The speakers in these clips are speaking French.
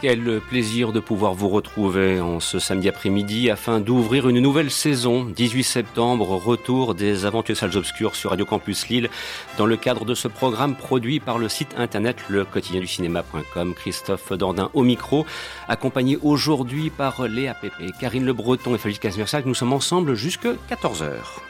Quel plaisir de pouvoir vous retrouver en ce samedi après-midi afin d'ouvrir une nouvelle saison. 18 septembre, retour des aventures salles obscures sur Radio Campus Lille dans le cadre de ce programme produit par le site internet le quotidien du cinéma.com. Christophe Dordain au micro, accompagné aujourd'hui par Léa Pépé, Karine Le Breton et Félix Casmersac. Nous sommes ensemble jusque 14h.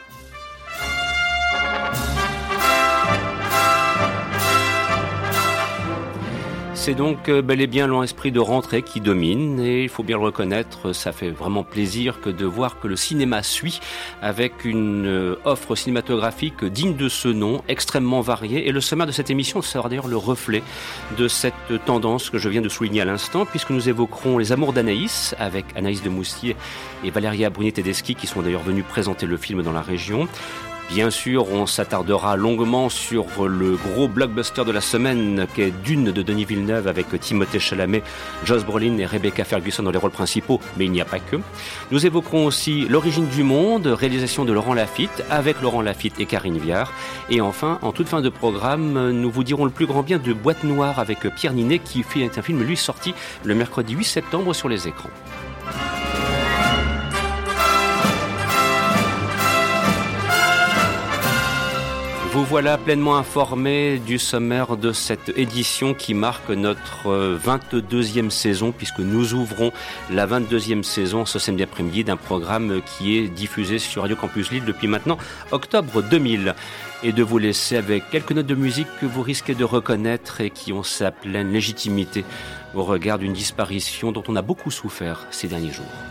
C'est donc euh, bel et bien l'esprit de rentrée qui domine et il faut bien le reconnaître, ça fait vraiment plaisir que de voir que le cinéma suit avec une euh, offre cinématographique digne de ce nom, extrêmement variée et le sommaire de cette émission sera d'ailleurs le reflet de cette tendance que je viens de souligner à l'instant puisque nous évoquerons les amours d'Anaïs avec Anaïs de Moustier et Valeria Brunet-Tedeschi qui sont d'ailleurs venus présenter le film dans la région. Bien sûr, on s'attardera longuement sur le gros blockbuster de la semaine qui est Dune de Denis Villeneuve avec Timothée Chalamet, Joss Brolin et Rebecca Ferguson dans les rôles principaux, mais il n'y a pas que. Nous évoquerons aussi L'origine du monde, réalisation de Laurent Lafitte avec Laurent Lafitte et Karine Viard. Et enfin, en toute fin de programme, nous vous dirons le plus grand bien de Boîte Noire avec Pierre Ninet qui fait un film lui sorti le mercredi 8 septembre sur les écrans. Vous voilà pleinement informé du sommaire de cette édition qui marque notre 22e saison puisque nous ouvrons la 22e saison ce samedi après-midi d'un programme qui est diffusé sur Radio Campus Lille depuis maintenant octobre 2000 et de vous laisser avec quelques notes de musique que vous risquez de reconnaître et qui ont sa pleine légitimité au regard d'une disparition dont on a beaucoup souffert ces derniers jours.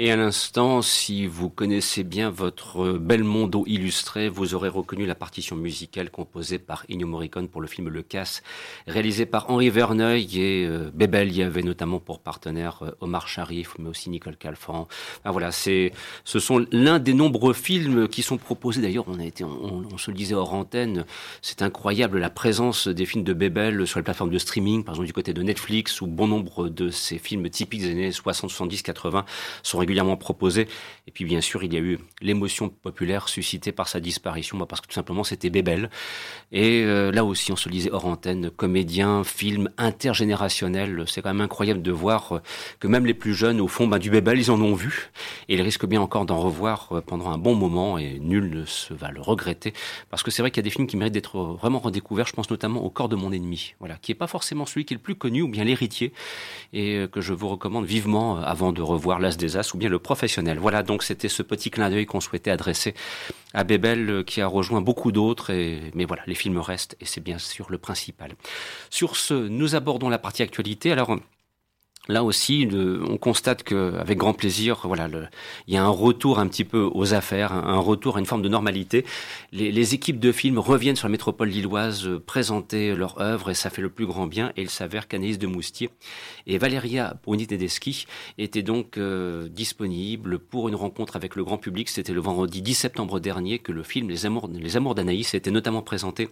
Et à l'instant, si vous connaissez bien votre Belmondo illustré, vous aurez reconnu la partition musicale composée par Ennio Morricone pour le film Le Casse, réalisé par Henri Verneuil et euh, Bébel y avait notamment pour partenaire euh, Omar Sharif, mais aussi Nicole Calfan. voilà, c'est, ce sont l'un des nombreux films qui sont proposés. D'ailleurs, on a été, on, se le disait hors antenne, c'est incroyable la présence des films de Bébel sur les plateformes de streaming, par exemple du côté de Netflix, où bon nombre de ces films typiques des années 60, 70, 80 sont régulièrement proposé. Et puis bien sûr, il y a eu l'émotion populaire suscitée par sa disparition, bah, parce que tout simplement c'était Bébel. Et euh, là aussi, on se lisait hors antenne, comédien, film intergénérationnel. C'est quand même incroyable de voir euh, que même les plus jeunes, au fond, bah, du Bébel, ils en ont vu. Et ils risquent bien encore d'en revoir euh, pendant un bon moment, et nul ne se va le regretter. Parce que c'est vrai qu'il y a des films qui méritent d'être vraiment redécouverts. Je pense notamment au corps de mon ennemi, voilà, qui est pas forcément celui qui est le plus connu, ou bien l'héritier, et que je vous recommande vivement avant de revoir L'As des As, ou bien le professionnel. Voilà, donc c'était ce petit clin d'œil qu'on souhaitait adresser à Bébel, euh, qui a rejoint beaucoup d'autres. Mais voilà, les films restent et c'est bien sûr le principal. Sur ce, nous abordons la partie actualité. Alors, Là aussi, on constate qu'avec grand plaisir, voilà, il y a un retour un petit peu aux affaires, un retour à une forme de normalité. Les, équipes de films reviennent sur la métropole lilloise euh, présenter leur œuvre et ça fait le plus grand bien. Et il s'avère qu'Anaïs de Moustier et Valéria Bruni-Tedeschi étaient donc euh, disponibles pour une rencontre avec le grand public. C'était le vendredi 10 septembre dernier que le film Les Amours, Les d'Anaïs était notamment présenté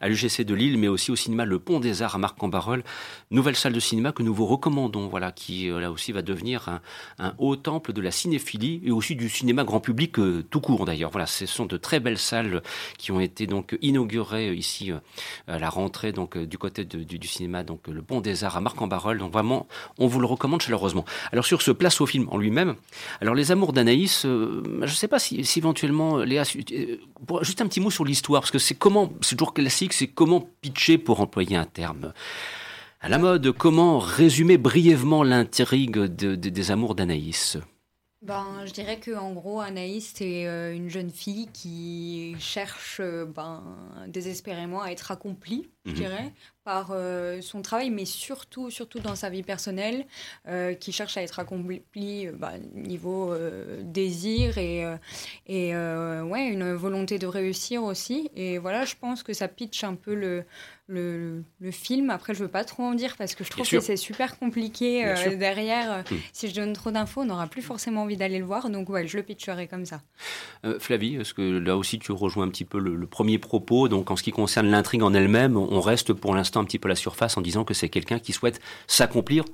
à l'UGC de Lille, mais aussi au cinéma Le Pont des Arts à Marc-en-Barœul. Nouvelle salle de cinéma que nous vous recommandons. Qui euh, là aussi va devenir un, haut temple de la cinéphilie et aussi du cinéma grand public euh, tout court d'ailleurs. Voilà, ce sont de très belles salles qui ont été donc inaugurées euh, ici à la rentrée donc du côté du, cinéma donc le Pont des Arts à Marc-en-Barœul. Donc vraiment, on vous le recommande chaleureusement. Alors sur ce place au film en lui-même, alors les Amours d'Anaïs, je ne sais pas si, éventuellement Léa, juste un petit mot sur l'histoire parce que c'est comment, c'est toujours classique, c'est comment pitcher pour employer un terme à la mode, comment résumer brièvement l'intrigue des amours d'Anaïs? Ben, je dirais que en gros, Anaïs, c'est euh, une jeune fille qui cherche euh, ben, désespérément à être accomplie, je mhm. dirais, par euh, son travail, mais surtout, surtout dans sa vie personnelle, qui cherche à être accomplie ben, niveau désir et, et ouais, une volonté de réussir aussi. Et voilà, je pense que ça pitch un peu le, le, le, film. Après, je veux pas trop en dire parce que je trouve que c'est super compliqué euh, derrière. Hmm. Si je donne trop d'infos, on n'aura plus forcément envie d'aller le voir. Donc, ouais, je le pitcherai comme ça. Euh, Flavie, est-ce que là aussi tu rejoins un petit peu le, premier propos? Donc, en ce qui concerne l'intrigue en elle-même, on reste pour l'instant un petit peu à la surface en disant que c'est quelqu'un qui souhaite s'accomplir,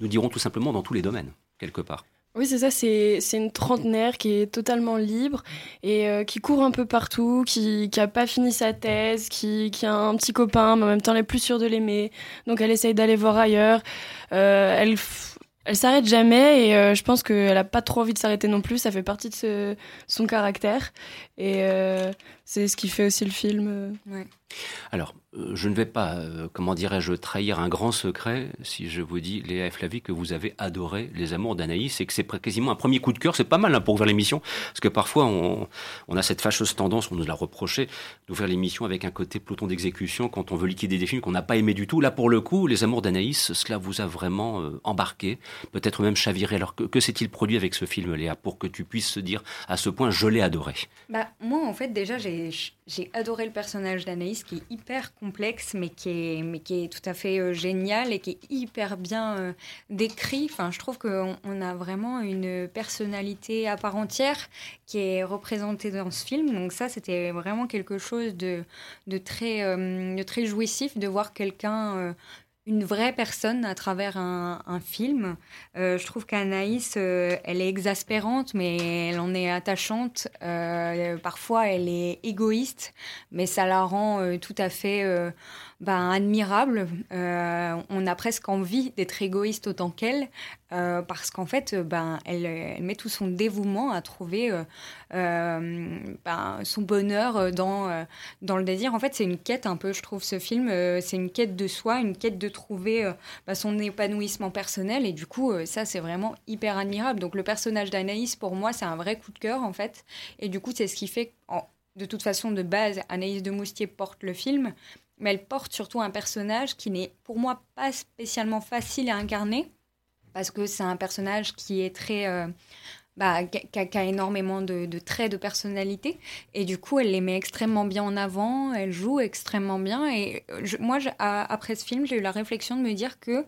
nous dirons tout simplement dans tous les domaines, quelque part. Oui, c'est ça, c'est, une trentenaire qui est totalement libre et euh, qui court un peu partout, qui n'a pas fini sa thèse, qui, qui, a un petit copain, mais en même temps elle est plus sûre de l'aimer. Donc elle essaye d'aller voir ailleurs. Euh, elle, elle s'arrête jamais et euh, je pense qu'elle a pas trop envie de s'arrêter non plus. Ça fait partie de ce, son caractère et c'est ce qui fait aussi le film. Ouais. Alors, euh, je ne vais pas, euh, comment dirais-je, trahir un grand secret si je vous dis, Léa et Flavie, que vous avez adoré Les Amours d'Anaïs et que c'est quasiment un premier coup de cœur. C'est pas mal hein, pour ouvrir l'émission, parce que parfois on, a cette fâcheuse tendance, on nous l'a reproché, d'ouvrir l'émission avec un côté peloton d'exécution quand on veut liquider des films qu'on n'a pas aimé du tout. Là, pour le coup, Les Amours d'Anaïs, cela vous a vraiment euh, embarqué, peut-être même chaviré. Alors que, que s'est-il produit avec ce film, Léa, pour que tu puisses se dire à ce point, je l'ai adoré? Bah moi, en fait, déjà, j'ai adoré le personnage d'Anaïs qui est hyper complexe, mais qui est, tout à fait euh, génial et qui est hyper bien euh, décrit. Enfin, je trouve qu'on on a vraiment une personnalité à part entière qui est représentée dans ce film. Donc ça, c'était vraiment quelque chose de, euh, de très jouissif de voir quelqu'un une vraie personne à travers un, un film. Euh, je trouve qu'Anaïs, euh, elle est exaspérante, mais elle en est attachante. Euh, parfois, elle est égoïste, mais ça la rend euh, tout à fait ben, admirable. on a presque envie d'être égoïste autant qu'elle. euh, parce qu'en fait, ben, elle, met tout son dévouement à trouver ben, son bonheur dans, dans le désir. En fait, c'est une quête un peu, je trouve, ce film. c'est une quête de soi, une quête de trouver son épanouissement personnel. Et du coup, ça, c'est vraiment hyper admirable. Donc, le personnage d'Anaïs, pour moi, c'est un vrai coup de cœur, en fait. Et du coup, c'est ce qui fait, de toute façon, de base, Anaïs de Moustier porte le film mais elle porte surtout un personnage qui n'est pour moi pas spécialement facile à incarner, parce que c'est un personnage qui est très... Euh, bah, qui, a, énormément de, traits de personnalité, et du coup elle les met extrêmement bien en avant, elle joue extrêmement bien, et moi après ce film j'ai eu la réflexion de me dire que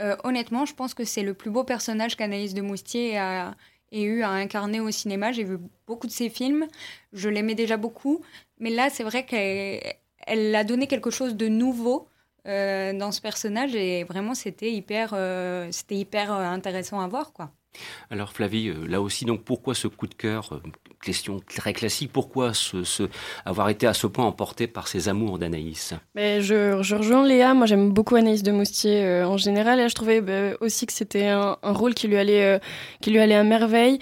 euh, honnêtement je pense que c'est le plus beau personnage qu'Anaïs de Moustier a, ait eu à incarner au cinéma. J'ai vu beaucoup de ses films, je l'aimais déjà beaucoup, mais là c'est vrai qu'elle elle a donné quelque chose de nouveau euh, dans ce personnage et vraiment c'était hyper, euh, c'était hyper euh, intéressant à voir quoi. Alors Flavie, là aussi donc pourquoi ce coup de cœur Question très classique, pourquoi ce, avoir été à ce point emporté par ses amours d'Anaïs? Mais je, rejoins Léa, moi j'aime beaucoup Anaïs de Moustier en général et je trouvais bah, aussi que c'était un, rôle qui lui allait, qui lui allait à merveille.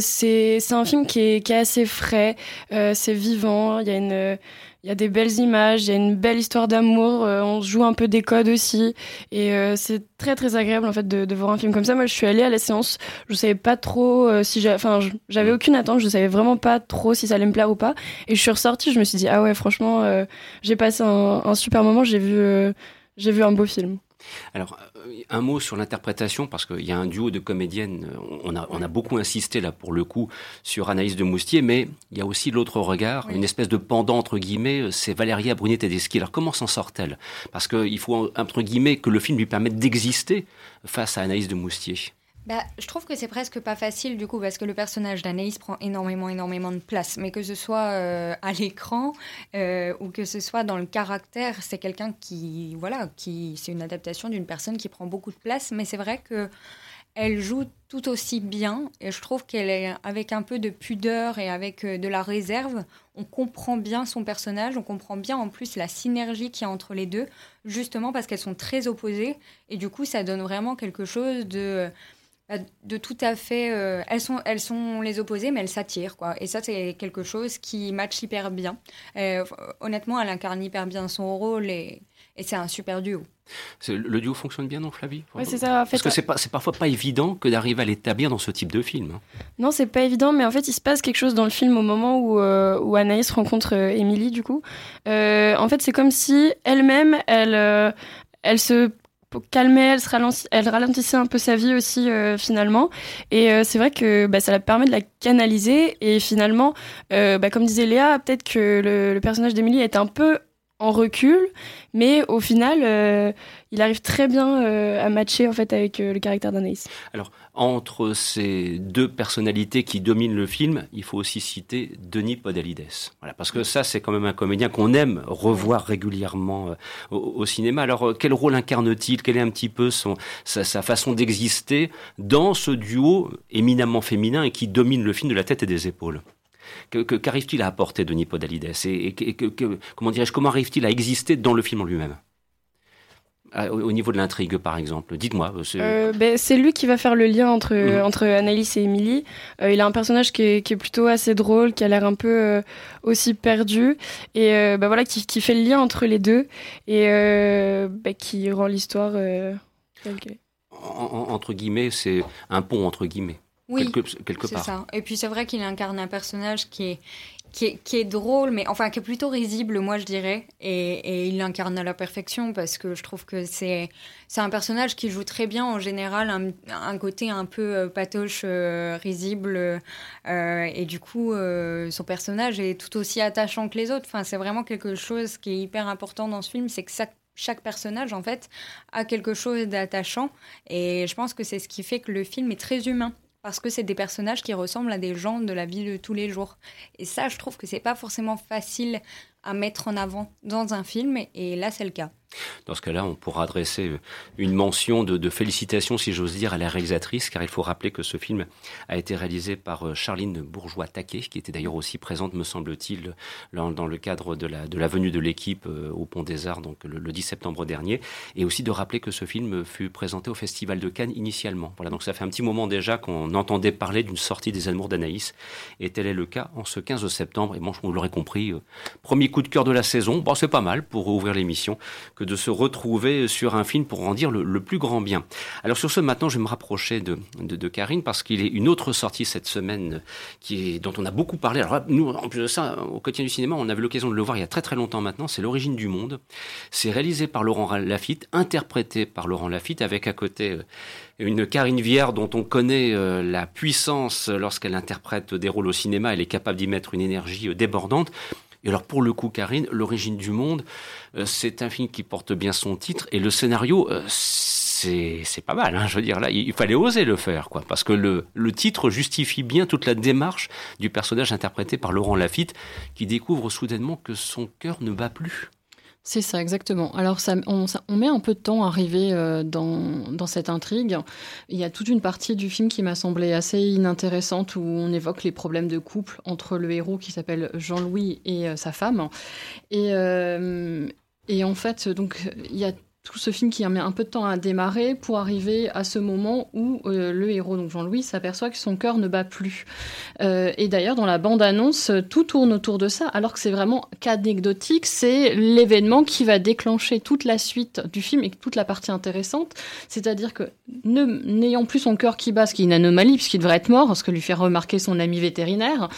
c'est un film qui est, qui est assez frais, c'est vivant, il y a une il y a des belles images, il y a une belle histoire d'amour, euh, on joue un peu des codes aussi. Et euh, c'est très très agréable en fait de, voir un film comme ça. Moi je suis allée à la séance, je savais pas trop euh, si j'avais, enfin j'avais aucune attente, je savais vraiment pas trop si ça allait me plaire ou pas. Et je suis ressortie, je me suis dit ah ouais franchement j'ai passé un, un, super moment, j'ai vu, j'ai vu un beau film. Alors, un mot sur l'interprétation, parce qu'il y a un duo de comédiennes. On a, on a beaucoup insisté là pour le coup sur Anaïs de Moustier, mais il y a aussi l'autre regard, une espèce de pendant entre guillemets, c'est Valéria Brunet Tedeschi. Alors comment s'en sort-elle? Parce qu'il faut entre guillemets que le film lui permette d'exister face à Anaïs de Moustier. Bah, je trouve que c'est presque pas facile du coup parce que le personnage d'Anaïs prend énormément énormément de place, mais que ce soit euh, à l'écran euh, ou que ce soit dans le caractère, c'est quelqu'un qui voilà, qui c'est une adaptation d'une personne qui prend beaucoup de place, mais c'est vrai que elle joue tout aussi bien. Et je trouve qu'elle est avec un peu de pudeur et avec euh, de la réserve, on comprend bien son personnage, on comprend bien en plus la synergie qu'il y a entre les deux, justement parce qu'elles sont très opposées. Et du coup ça donne vraiment quelque chose de de tout à fait. Euh, elles, sont, elles sont les opposées, mais elles s'attirent. quoi. Et ça, c'est quelque chose qui match hyper bien. Euh, honnêtement, elle incarne hyper bien son rôle et, et c'est un super duo. Le duo fonctionne bien, non, Flavie? Oui, c'est ça. Parce que c'est, pas, c'est parfois pas évident que d'arriver à l'établir dans ce type de film. Hein. Non, c'est pas évident, mais en fait, il se passe quelque chose dans le film au moment où, euh, où Anaïs rencontre Émilie, du coup. en fait, c'est comme si elle-même, elle, elle se calmer, elle, elle ralentissait un peu sa vie aussi euh, finalement. Et euh, c'est vrai que bah, ça la permet de la canaliser. Et finalement, euh, bah, comme disait Léa, peut-être que le, le personnage d'Emilie est un peu en recul, mais au final, il arrive très bien euh, à matcher en fait avec euh, le caractère d'Anaïs. Alors, entre ces deux personnalités qui dominent le film, il faut aussi citer Denis Podalides. Voilà, parce que ça, c'est quand même un comédien qu'on aime revoir régulièrement au, cinéma. Alors, quel rôle incarne-t-il? Quelle est un petit peu son, sa, sa façon d'exister dans ce duo éminemment féminin et qui domine le film de la tête et des épaules? Qu'arrive-t-il à apporter Denis Podalides? Et, comment dirais-je Comment arrive-t-il à exister dans le film en lui-même? Au niveau de l'intrigue, par exemple Dites-moi. Euh, ben, c'est lui qui va faire le lien entre, mhm. entre Annalise et Émilie. Euh, il a un personnage qui est, qui est, plutôt assez drôle, qui a l'air un peu euh, aussi perdu, et ben, voilà, qui, qui, fait le lien entre les deux, et ben, qui rend l'histoire entre guillemets, c'est un pont entre guillemets. Oui, quelque, part. Ça. Et puis c'est vrai qu'il incarne un personnage qui est, qui est, drôle, mais enfin qui est plutôt risible, moi je dirais. Et, il l'incarne à la perfection parce que je trouve que c'est c'est un personnage qui joue très bien en général, un, un côté un peu euh, patoche, euh, risible. Euh, et du coup, son personnage est tout aussi attachant que les autres. Enfin, c'est vraiment quelque chose qui est hyper important dans ce film, c'est que chaque personnage, en fait, a quelque chose d'attachant. Et je pense que c'est ce qui fait que le film est très humain parce que c'est des personnages qui ressemblent à des gens de la vie de tous les jours. Et ça, je trouve que c'est pas forcément facile à mettre en avant dans un film, et là, c'est le cas. Dans ce cas-là, on pourra adresser une mention de, félicitations, si j'ose dire, à la réalisatrice, car il faut rappeler que ce film a été réalisé par Charline Bourgeois-Taquet, qui était d'ailleurs aussi présente, me semble-t-il, dans le cadre de la, venue de l'équipe au Pont des Arts, donc le, le 10 septembre dernier, et aussi de rappeler que ce film fut présenté au Festival de Cannes initialement. Voilà, donc ça fait un petit moment déjà qu'on entendait parler d'une sortie des Amours d'Anaïs, et tel est le cas en ce 15 septembre. Et bon, vous l'aurez compris, euh, premier coup de cœur de la saison. Bon, c'est pas mal pour ouvrir l'émission que de se retrouver sur un film pour en dire le, plus grand bien. Alors sur ce, maintenant, je vais me rapprocher de, de, Karine parce qu'il est une autre sortie cette semaine qui est, dont on a beaucoup parlé. Alors nous, en plus de ça, au quotidien du cinéma, on avait l'occasion de le voir il y a très très longtemps maintenant. C'est l'origine du monde. C'est réalisé par Laurent Lafitte, interprété par Laurent Lafitte, avec à côté euh, une Karine Vière dont on connaît euh, la puissance lorsqu'elle interprète des rôles au cinéma. Elle est capable d'y mettre une énergie euh, débordante. Et alors pour le coup, Karine, L'origine du monde, c'est un film qui porte bien son titre et le scénario, c'est pas mal. Hein, je veux dire là, il fallait oser le faire, quoi, parce que le, le titre justifie bien toute la démarche du personnage interprété par Laurent Lafitte, qui découvre soudainement que son cœur ne bat plus. C'est ça, exactement. Alors, ça, on, met un peu de temps à arriver euh, dans, cette intrigue. Il y a toute une partie du film qui m'a semblé assez inintéressante où on évoque les problèmes de couple entre le héros qui s'appelle Jean-Louis et euh, sa femme. Et, euh, et en fait, donc, il y a tout ce film qui met un peu de temps à démarrer pour arriver à ce moment où euh, le héros, donc Jean-Louis, s'aperçoit que son cœur ne bat plus. Euh, et d'ailleurs, dans la bande-annonce, tout tourne autour de ça, alors que c'est vraiment qu'anecdotique. C'est l'événement qui va déclencher toute la suite du film et toute la partie intéressante. C'est-à-dire que n'ayant plus son cœur qui bat, ce qui est une anomalie puisqu'il devrait être mort, ce que lui fait remarquer son ami vétérinaire,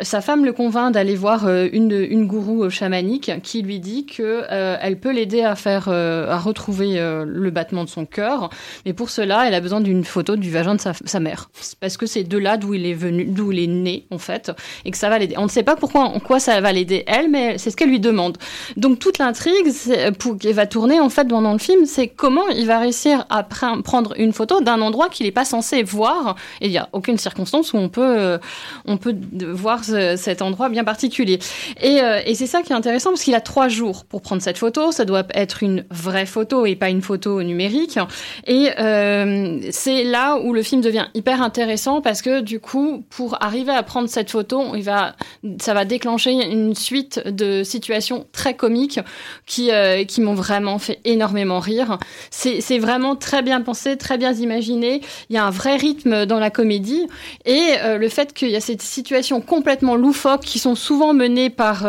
sa femme le convainc d'aller voir euh, une, une gourou chamanique qui lui dit que elle peut l'aider à faire à trouver euh, le battement de son cœur. Mais pour cela, elle a besoin d'une photo du vagin de sa, mère. Parce que c'est de là d'où il est venu, d'où il est né, en fait. Et que ça va l'aider. On ne sait pas pourquoi, en quoi ça va l'aider elle, mais c'est ce qu'elle lui demande. Donc toute l'intrigue pour, qui va tourner, en fait, pendant le film, c'est comment il va réussir à prendre une photo d'un endroit qu'il n'est pas censé voir. Et il n'y a aucune circonstance où on peut, euh, on peut voir cet endroit bien particulier. Et, euh, et c'est ça qui est intéressant parce qu'il a trois jours pour prendre cette photo. Ça doit être une vraie photo et pas une photo numérique. Et euh, c'est là où le film devient hyper intéressant parce que du coup, pour arriver à prendre cette photo, ça va déclencher une suite de situations très comiques qui, euh, qui m'ont vraiment fait énormément rire. C'est vraiment très bien pensé, très bien imaginé. Il y a un vrai rythme dans la comédie et euh, le fait qu'il y a ces situations complètement loufoques qui sont souvent menées par,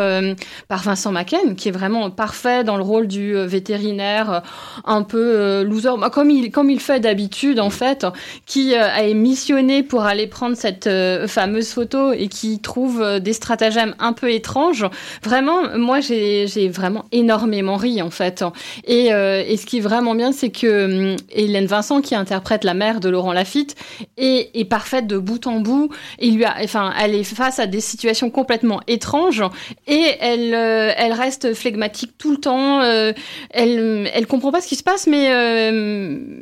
par Vincent Macken, qui est vraiment parfait dans le rôle du vétérinaire un peu euh, loser, comme il, comme il fait d'habitude en fait, qui euh, a missionné pour aller prendre cette euh, fameuse photo et qui trouve des stratagèmes un peu étranges. Vraiment, moi j'ai vraiment énormément ri en fait. Et, et ce qui est vraiment bien, c'est que hum, Hélène Vincent, qui interprète la mère de Laurent Lafitte, est, est parfaite de bout en bout. Et lui a, enfin, elle est face à des situations complètement étranges et elle, elle reste flegmatique tout le temps. elle, elle comprend pas ce qui se passe, mais, euh,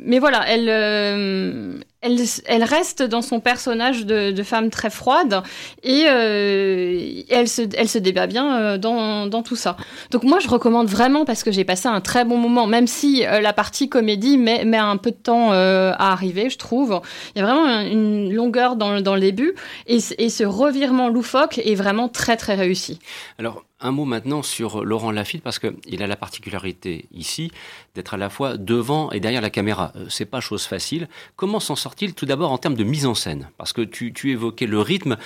mais voilà, elle, euh, elle, reste dans son personnage de, femme très froide et euh, elle, se, débat bien dans, dans, tout ça. Donc moi, je recommande vraiment parce que j'ai passé un très bon moment, même si la partie comédie met, un peu de temps à arriver, je trouve. Il y a vraiment une longueur dans, le début et, et ce revirement loufoque est vraiment très très réussi. Alors, un mot maintenant sur Laurent Lafitte parce qu'il a la particularité ici d'être à la fois devant et derrière la caméra. Euh, c'est pas chose facile. Comment s'en tout d'abord en termes de mise en scène? Parce que tu, évoquais le rythme.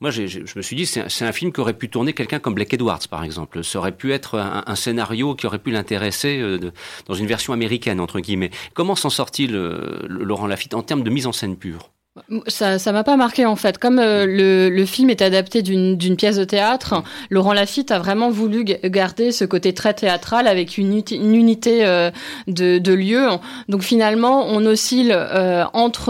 moi, je me suis dit, c'est un, film qu'aurait pu tourner quelqu'un comme Blake Edwards, par exemple. Ça aurait pu être un, scénario qui aurait pu l'intéresser euh, dans une version américaine, entre guillemets. Comment s'en sort-il, euh, Laurent Lafitte, en termes de mise en scène pure? Ça, ça m'a pas marqué en fait. Comme euh, le, le, film est adapté d'une pièce de théâtre, Laurent Lafitte a vraiment voulu garder ce côté très théâtral avec une, une unité euh, de, de, lieu. Donc finalement, on oscille euh, entre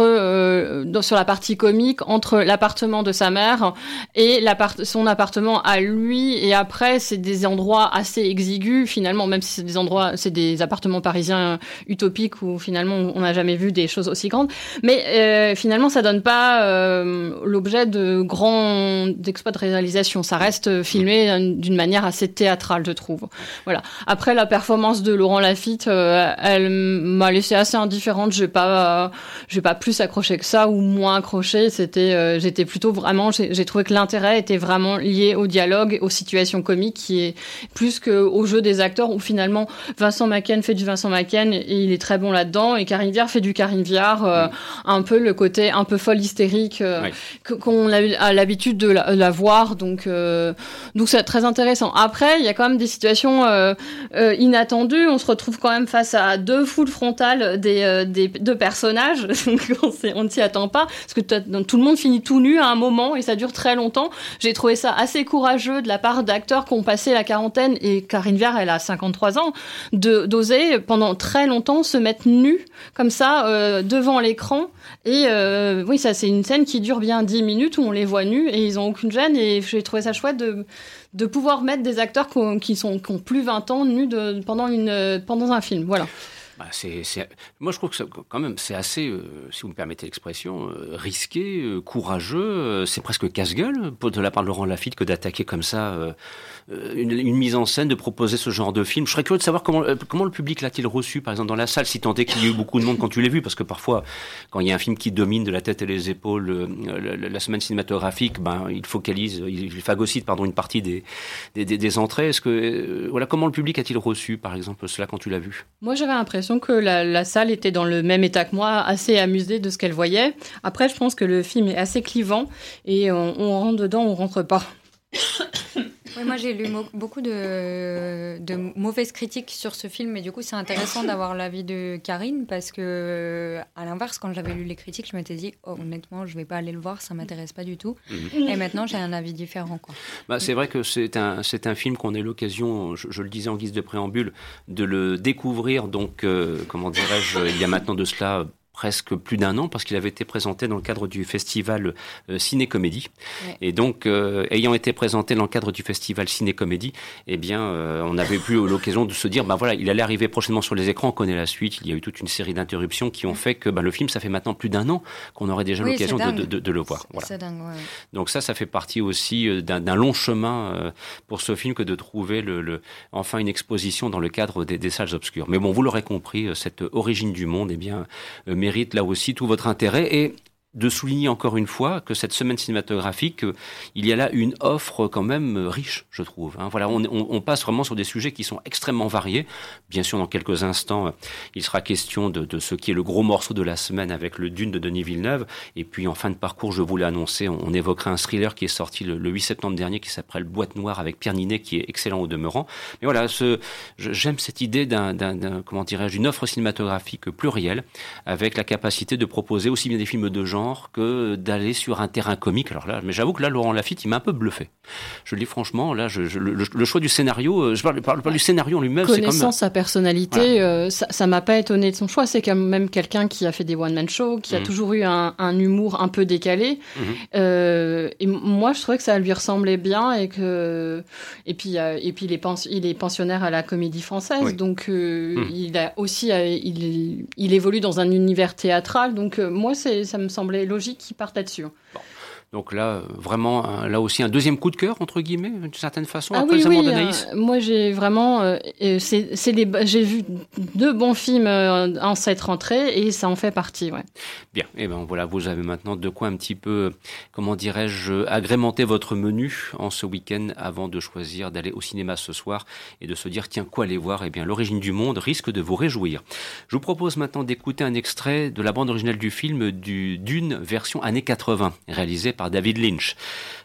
sur la partie comique entre l'appartement de sa mère et son appartement à lui. Et après, c'est des endroits assez exigus finalement, même si c'est des endroits, c'est des appartements parisiens utopiques où finalement on n'a jamais vu des choses aussi grandes. Mais finalement ça donne pas euh, l'objet de grands exploits de réalisation. Ça reste filmé d'une manière assez théâtrale, je trouve. Voilà. Après, la performance de Laurent Lafitte, euh, elle m'a laissé assez indifférente. Je vais pas, je vais pas plus accroché que ça ou moins accroché. C'était, j'étais plutôt vraiment, j'ai trouvé que l'intérêt était vraiment lié au dialogue, aux situations comiques, qui est plus qu'au jeu des acteurs où finalement Vincent Macken fait du Vincent Macken et il est très bon là-dedans et Karine Viard fait du Karine Viard, mm. un peu le côté un peu folle hystérique euh, qu'on a l'habitude de, la, voir. Donc, euh, donc c'est très intéressant. Après, il y a quand même des situations euh, inattendues. On se retrouve quand même face à deux foules frontales des, des deux personnages. on ne s'y attend pas parce que tout le monde finit tout nu à un moment et ça dure très longtemps. J'ai trouvé ça assez courageux de la part d'acteurs qui ont passé la quarantaine et Karine Viard, elle a 53 ans, d'oser pendant très longtemps se mettre nue comme ça devant l'écran et euh, oui, ça, c'est une scène qui dure bien 10 minutes où on les voit nus et ils ont aucune gêne. Et j'ai trouvé ça chouette de, de pouvoir mettre des acteurs qui, sont, qui ont plus 20 ans nus pendant, une, pendant un film. Voilà. Bah, moi, je trouve que quand même, c'est assez, euh, si vous me permettez l'expression, euh, risqué, courageux. c'est presque casse-gueule de la part de Laurent Lafitte que d'attaquer comme ça euh, une, une, mise en scène, de proposer ce genre de film. Je serais curieux de savoir comment, euh, le public l'a-t-il reçu, par exemple, dans la salle, si tant est qu'il y ait eu beaucoup de monde quand tu l'as vu, parce que parfois, quand il y a un film qui domine de la tête et les épaules euh, la, semaine cinématographique, ben, il focalise, il phagocyte, pardon, une partie des, des, entrées. Est-ce que, voilà, comment le public a-t-il reçu, par exemple, cela quand tu l'as vu? Moi, j'avais l'impression que la, la, salle était dans le même état que moi, assez amusée de ce qu'elle voyait. Après, je pense que le film est assez clivant et on, on rentre dedans, on rentre pas. Oui, moi j'ai lu beaucoup de, de, mauvaises critiques sur ce film, et du coup c'est intéressant d'avoir l'avis de Karine parce que, à l'inverse, quand j'avais lu les critiques, je m'étais dit oh, honnêtement, je vais pas aller le voir, ça m'intéresse pas du tout. Mhm. Et maintenant j'ai un avis différent. Quoi. Bah, c'est vrai que c'est un, c'est un film qu'on a l'occasion, je, le disais en guise de préambule, de le découvrir, donc, euh, comment dirais-je, il y a maintenant de cela presque plus d'un an parce qu'il avait été présenté dans le cadre du festival euh, Ciné-Comédie. Et donc, euh, ayant été présenté dans le cadre du festival Ciné-Comédie, eh bien, euh, on avait plus l'occasion de se dire, ben voilà, il allait arriver prochainement sur les écrans, on connaît la suite. Il y a eu toute une série d'interruptions qui ont fait que ben, le film, ça fait maintenant plus d'un an qu'on aurait déjà l'occasion de, de, de, le voir. Voilà. Dingue, ouais. Donc ça, ça fait partie aussi d'un long chemin pour ce film que de trouver le, le, enfin une exposition dans le cadre des, des salles obscures. Mais bon, vous l'aurez compris, cette origine du monde, eh bien, mérite là aussi tout votre intérêt. Et de souligner encore une fois que cette semaine cinématographique, euh, il y a là une offre quand même euh, riche, je trouve. Hein. Voilà, on, passe vraiment sur des sujets qui sont extrêmement variés. Bien sûr, dans quelques instants, euh, il sera question de, ce qui est le gros morceau de la semaine avec le Dune de Denis Villeneuve. Et puis en fin de parcours, je vous l'ai annoncé, on, évoquera un thriller qui est sorti le, 8 septembre dernier qui s'appelle Boîte Noire avec Pierre Ninet qui est excellent au demeurant. Mais voilà, j'aime cette idée d'une offre cinématographique plurielle avec la capacité de proposer aussi bien des films de genre que d'aller sur un terrain comique. Alors là, mais j'avoue que là, Laurent Lafitte, il m'a un peu bluffé. Je le dis franchement, là, je, le, choix du scénario, euh, je parle, parle pas du scénario en lui-même. Connaissant sa personnalité, euh, ça m'a pas étonné de son choix. C'est quand même quelqu'un qui a fait des one-man shows, qui a mhm. toujours eu un, humour un peu décalé. Mhm. Euh, et moi, je trouvais que ça lui ressemblait bien et que et puis et puis il est, il est pensionnaire à la Comédie Française, donc mhm. il a aussi il, il évolue dans un univers théâtral. Donc moi, c'est ça me semblait logique qui partent là-dessus. Donc là, vraiment, là aussi, un deuxième coup de cœur, entre guillemets, d'une certaine façon, ah après oui, oui, euh, moi, j'ai vraiment... Euh, c'est j'ai vu deux bons films euh, en cette rentrée et ça en fait partie, ouais. Bien, et eh ben voilà, vous avez maintenant de quoi un petit peu, comment dirais-je, agrémenter votre menu en ce week-end avant de choisir d'aller au cinéma ce soir et de se dire, tiens, quoi aller voir? Eh bien, l'origine du monde risque de vous réjouir. Je vous propose maintenant d'écouter un extrait de la bande originale du film du Dune version années 80, réalisé David Lynch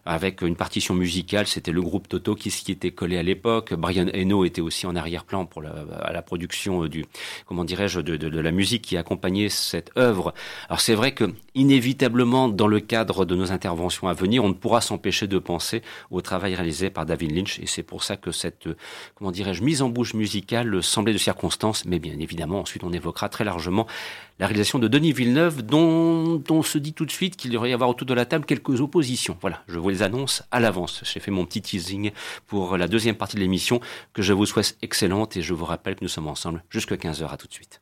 avec une partition musicale. C'était le groupe Toto qui s'y était collé à l'époque. Brian Eno était aussi en arrière-plan pour la, à la production du, comment dirais-je, de, de, de, la musique qui accompagnait cette œuvre. Alors c'est vrai que inévitablement, dans le cadre de nos interventions à venir, on ne pourra s'empêcher de penser au travail réalisé par David Lynch, et c'est pour ça que cette, comment dirais-je, mise en bouche musicale semblait de circonstance, mais bien évidemment, ensuite on évoquera très largement la réalisation de Denis Villeneuve, dont on se dit tout de suite qu'il devrait y avoir autour de la table quelques oppositions. Voilà, je vous les annonce à l'avance. J'ai fait mon petit teasing pour la deuxième partie de l'émission que je vous souhaite excellente et je vous rappelle que nous sommes ensemble jusqu'à 15h. À tout de suite.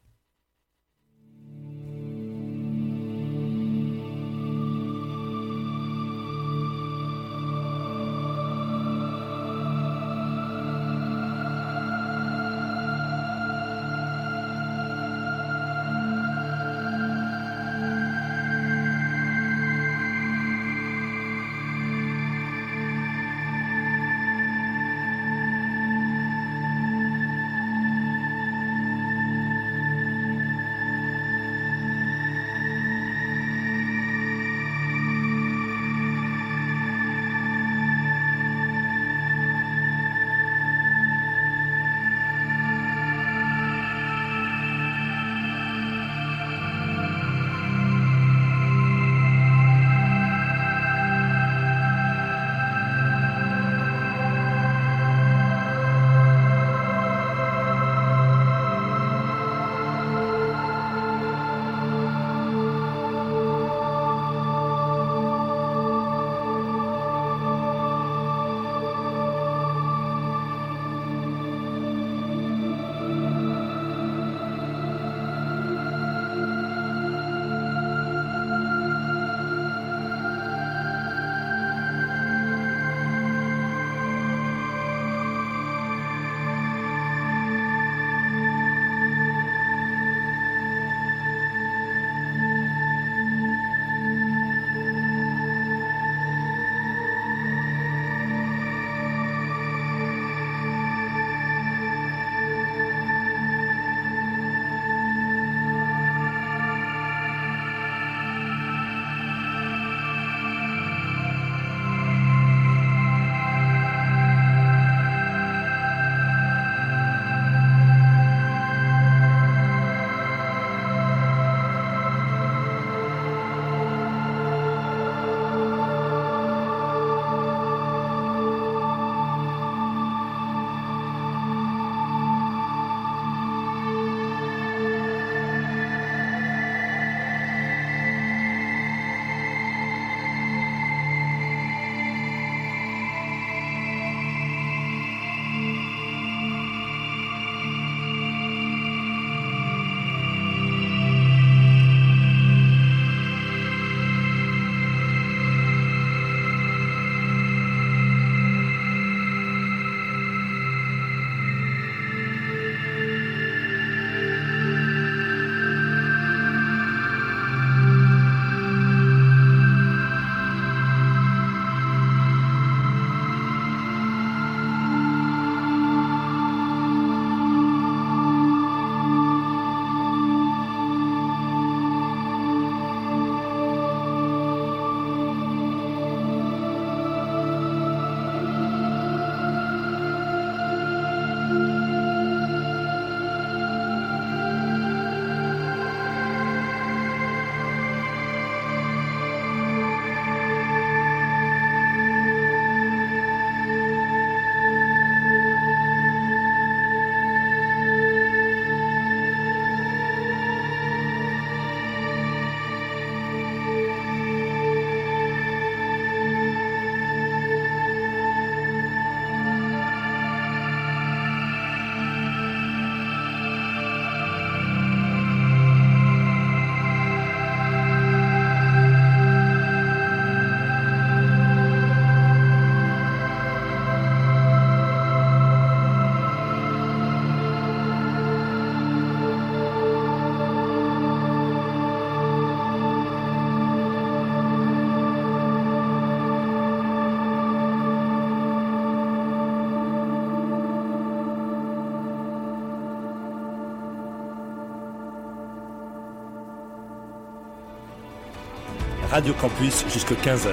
Radio Campus jusqu'à 15h.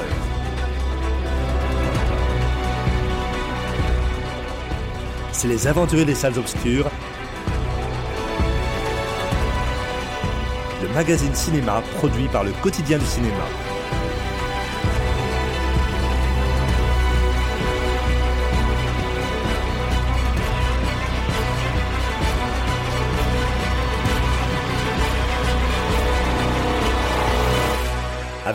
C'est les aventuriers des salles obscures. Le magazine cinéma produit par le quotidien du cinéma.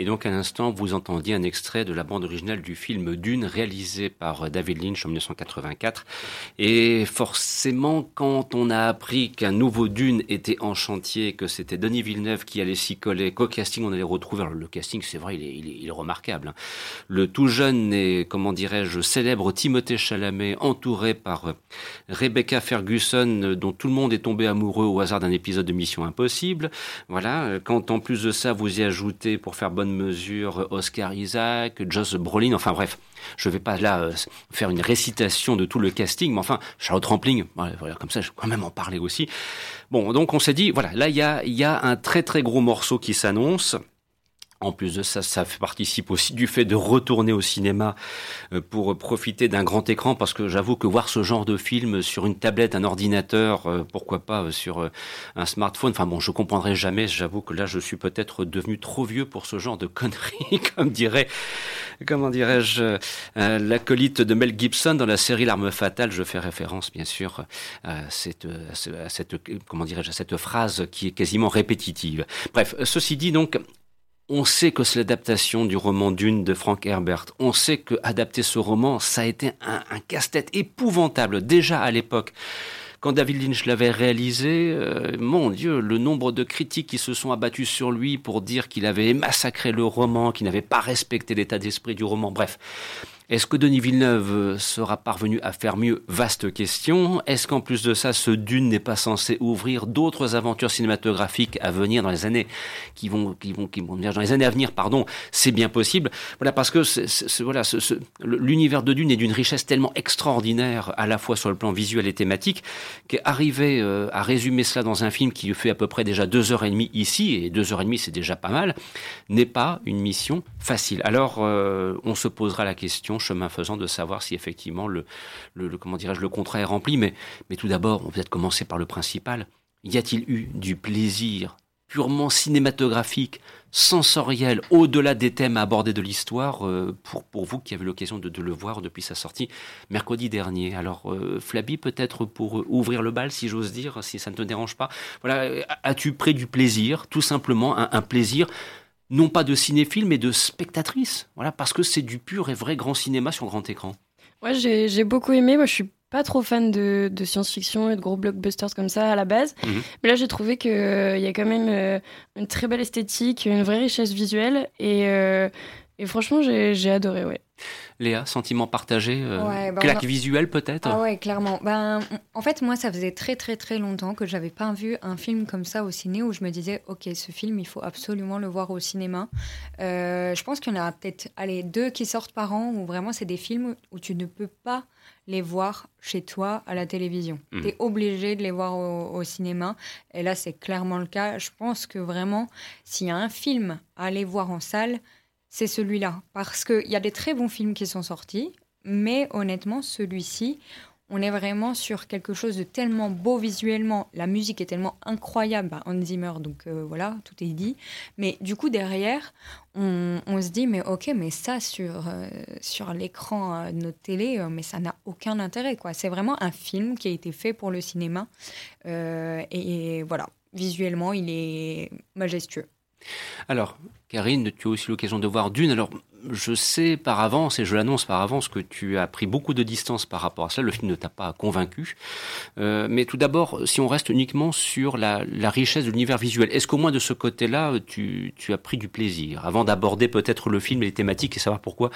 Et donc à l'instant, vous entendiez un extrait de la bande originale du film Dune, réalisé par David Lynch en 1984. Et forcément, quand on a appris qu'un nouveau Dune était en chantier, que c'était Denis Villeneuve qui allait s'y coller, qu'au casting on allait retrouver, alors le casting c'est vrai, il est, il est, remarquable. Hein. Le tout jeune et, comment dirais-je, célèbre Timothée Chalamet, entouré par Rebecca Ferguson, dont tout le monde est tombé amoureux au hasard d'un épisode de Mission Impossible. Voilà, quand en plus de ça, vous y ajoutez, pour faire bonne mesure Oscar Isaac, Joss Brolin, enfin bref, je ne vais pas là euh, faire une récitation de tout le casting, mais enfin, Charlotte Rampling, voilà, comme ça, je vais quand même en parler aussi. Bon, donc on s'est dit, voilà, là, il y a, y a un très très gros morceau qui s'annonce. En plus de ça, ça participe aussi du fait de retourner au cinéma euh, pour profiter d'un grand écran, parce que j'avoue que voir ce genre de film sur une tablette, un ordinateur, euh, pourquoi pas euh, sur un smartphone, enfin bon, je comprendrai jamais, j'avoue que là, je suis peut-être devenu trop vieux pour ce genre de conneries, comme dirait, comment dirais-je, l'acolyte de Mel Gibson dans la série L'arme fatale, je fais référence, bien sûr, à cette, comment dirais-je, à cette phrase qui est quasiment répétitive. Bref, ceci dit, donc, on sait que c'est l'adaptation du roman Dune de Frank Herbert. On sait que adapter ce roman, ça a été un, casse-tête épouvantable déjà à l'époque. Quand David Lynch l'avait réalisé, euh, mon Dieu, le nombre de critiques qui se sont abattus sur lui pour dire qu'il avait massacré le roman, qu'il n'avait pas respecté l'état d'esprit du roman, bref. Est-ce que Denis Villeneuve euh, sera parvenu à faire mieux Vaste question. Est-ce qu'en plus de ça, ce Dune n'est pas censé ouvrir d'autres aventures cinématographiques à venir dans les années qui vont, qui vont, qui vont venir dans les années à venir, pardon. C'est bien possible. Voilà, parce que l'univers de Dune est d'une richesse tellement extraordinaire, à la fois sur le plan visuel et thématique, qu'arriver euh, à résumer cela dans un film qui fait à peu près déjà deux heures et demie ici, et deux heures et demie c'est déjà pas mal, n'est pas une mission facile. Alors, euh, on se posera la question chemin faisant, de savoir si effectivement le, le, comment dirais-je, le contrat est rempli. Mais, mais tout d'abord, on va peut-être commencer par le principal. Y a-t-il eu du plaisir purement cinématographique, sensoriel, au-delà des thèmes abordés de l'histoire, euh, pour, pour vous qui avez l'occasion de, le voir depuis sa sortie mercredi dernier? Alors, euh, peut-être pour ouvrir le bal, si j'ose dire, si ça ne te dérange pas. Voilà, as-tu pris du plaisir, tout simplement, un plaisir non pas de cinéphile, mais de spectatrice. Voilà, parce que c'est du pur et vrai grand cinéma sur grand écran. Ouais, j'ai beaucoup aimé. Moi, je suis pas trop fan de, science-fiction et de gros blockbusters comme ça à la base. Mhm. Mais là, j'ai trouvé qu'il euh, y a quand même euh, une très belle esthétique, une vraie richesse visuelle. Et, euh, et franchement, j'ai adoré, ouais. Léa, sentiment partagé, euh, bah, claque visuelle peut-être? Ah ouais, clairement. Ben, en fait, moi, ça faisait très très très longtemps que j'avais pas vu un film comme ça au ciné où je me disais, ok, ce film, il faut absolument le voir au cinéma. Euh, je pense qu'il y en a peut-être, allez, deux qui sortent par an où vraiment c'est des films où tu ne peux pas les voir chez toi à la télévision. Hmm. Tu es obligé de les voir au, au cinéma. Et là, c'est clairement le cas. Je pense que vraiment, s'il y a un film à aller voir en salle, c'est celui-là. Parce qu'il y a des très bons films qui sont sortis, mais honnêtement, celui-ci, on est vraiment sur quelque chose de tellement beau visuellement. La musique est tellement incroyable. Bah, Hans Zimmer, donc euh, voilà, tout est dit. Mais du coup, derrière, on, se dit, mais ok, mais ça sur, euh, sur l'écran euh, de notre télé, mais ça n'a aucun intérêt. quoi. C'est vraiment un film qui a été fait pour le cinéma. et voilà, visuellement, il est majestueux. Alors, Karine, tu as aussi l'occasion de voir Dune. Alors, je sais par avance, et je l'annonce par avance, que tu as pris beaucoup de distance par rapport à cela. Le film ne t'a pas convaincu. Euh, mais tout d'abord, si on reste uniquement sur la, richesse de l'univers visuel, est-ce qu'au moins de ce côté-là, tu, as pris du plaisir Avant d'aborder peut-être le film et les thématiques et savoir pourquoi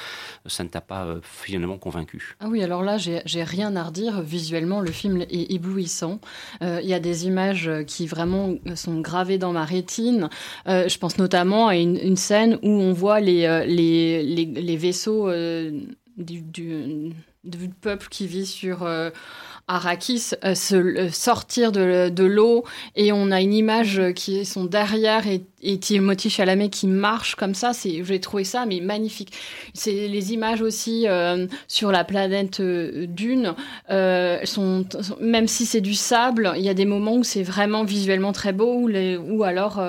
ça ne t'a pas euh, finalement convaincu? Ah oui, alors là, j'ai rien à redire. Visuellement, le film est éblouissant. Euh, il y a des images qui vraiment sont gravées dans ma rétine. je pense notamment à une, scène où on voit les, les les, vaisseaux euh, du, peuple qui vit sur Arrakis se sortir de, de l'eau et on a une image qui est son derrière et et Timothy Chalamet qui marche comme ça, c'est, j'ai trouvé ça mais magnifique. C'est les images aussi euh, sur la planète euh, Dune, euh, sont, même si c'est du sable, il y a des moments où c'est vraiment visuellement très beau, ou, les, ou alors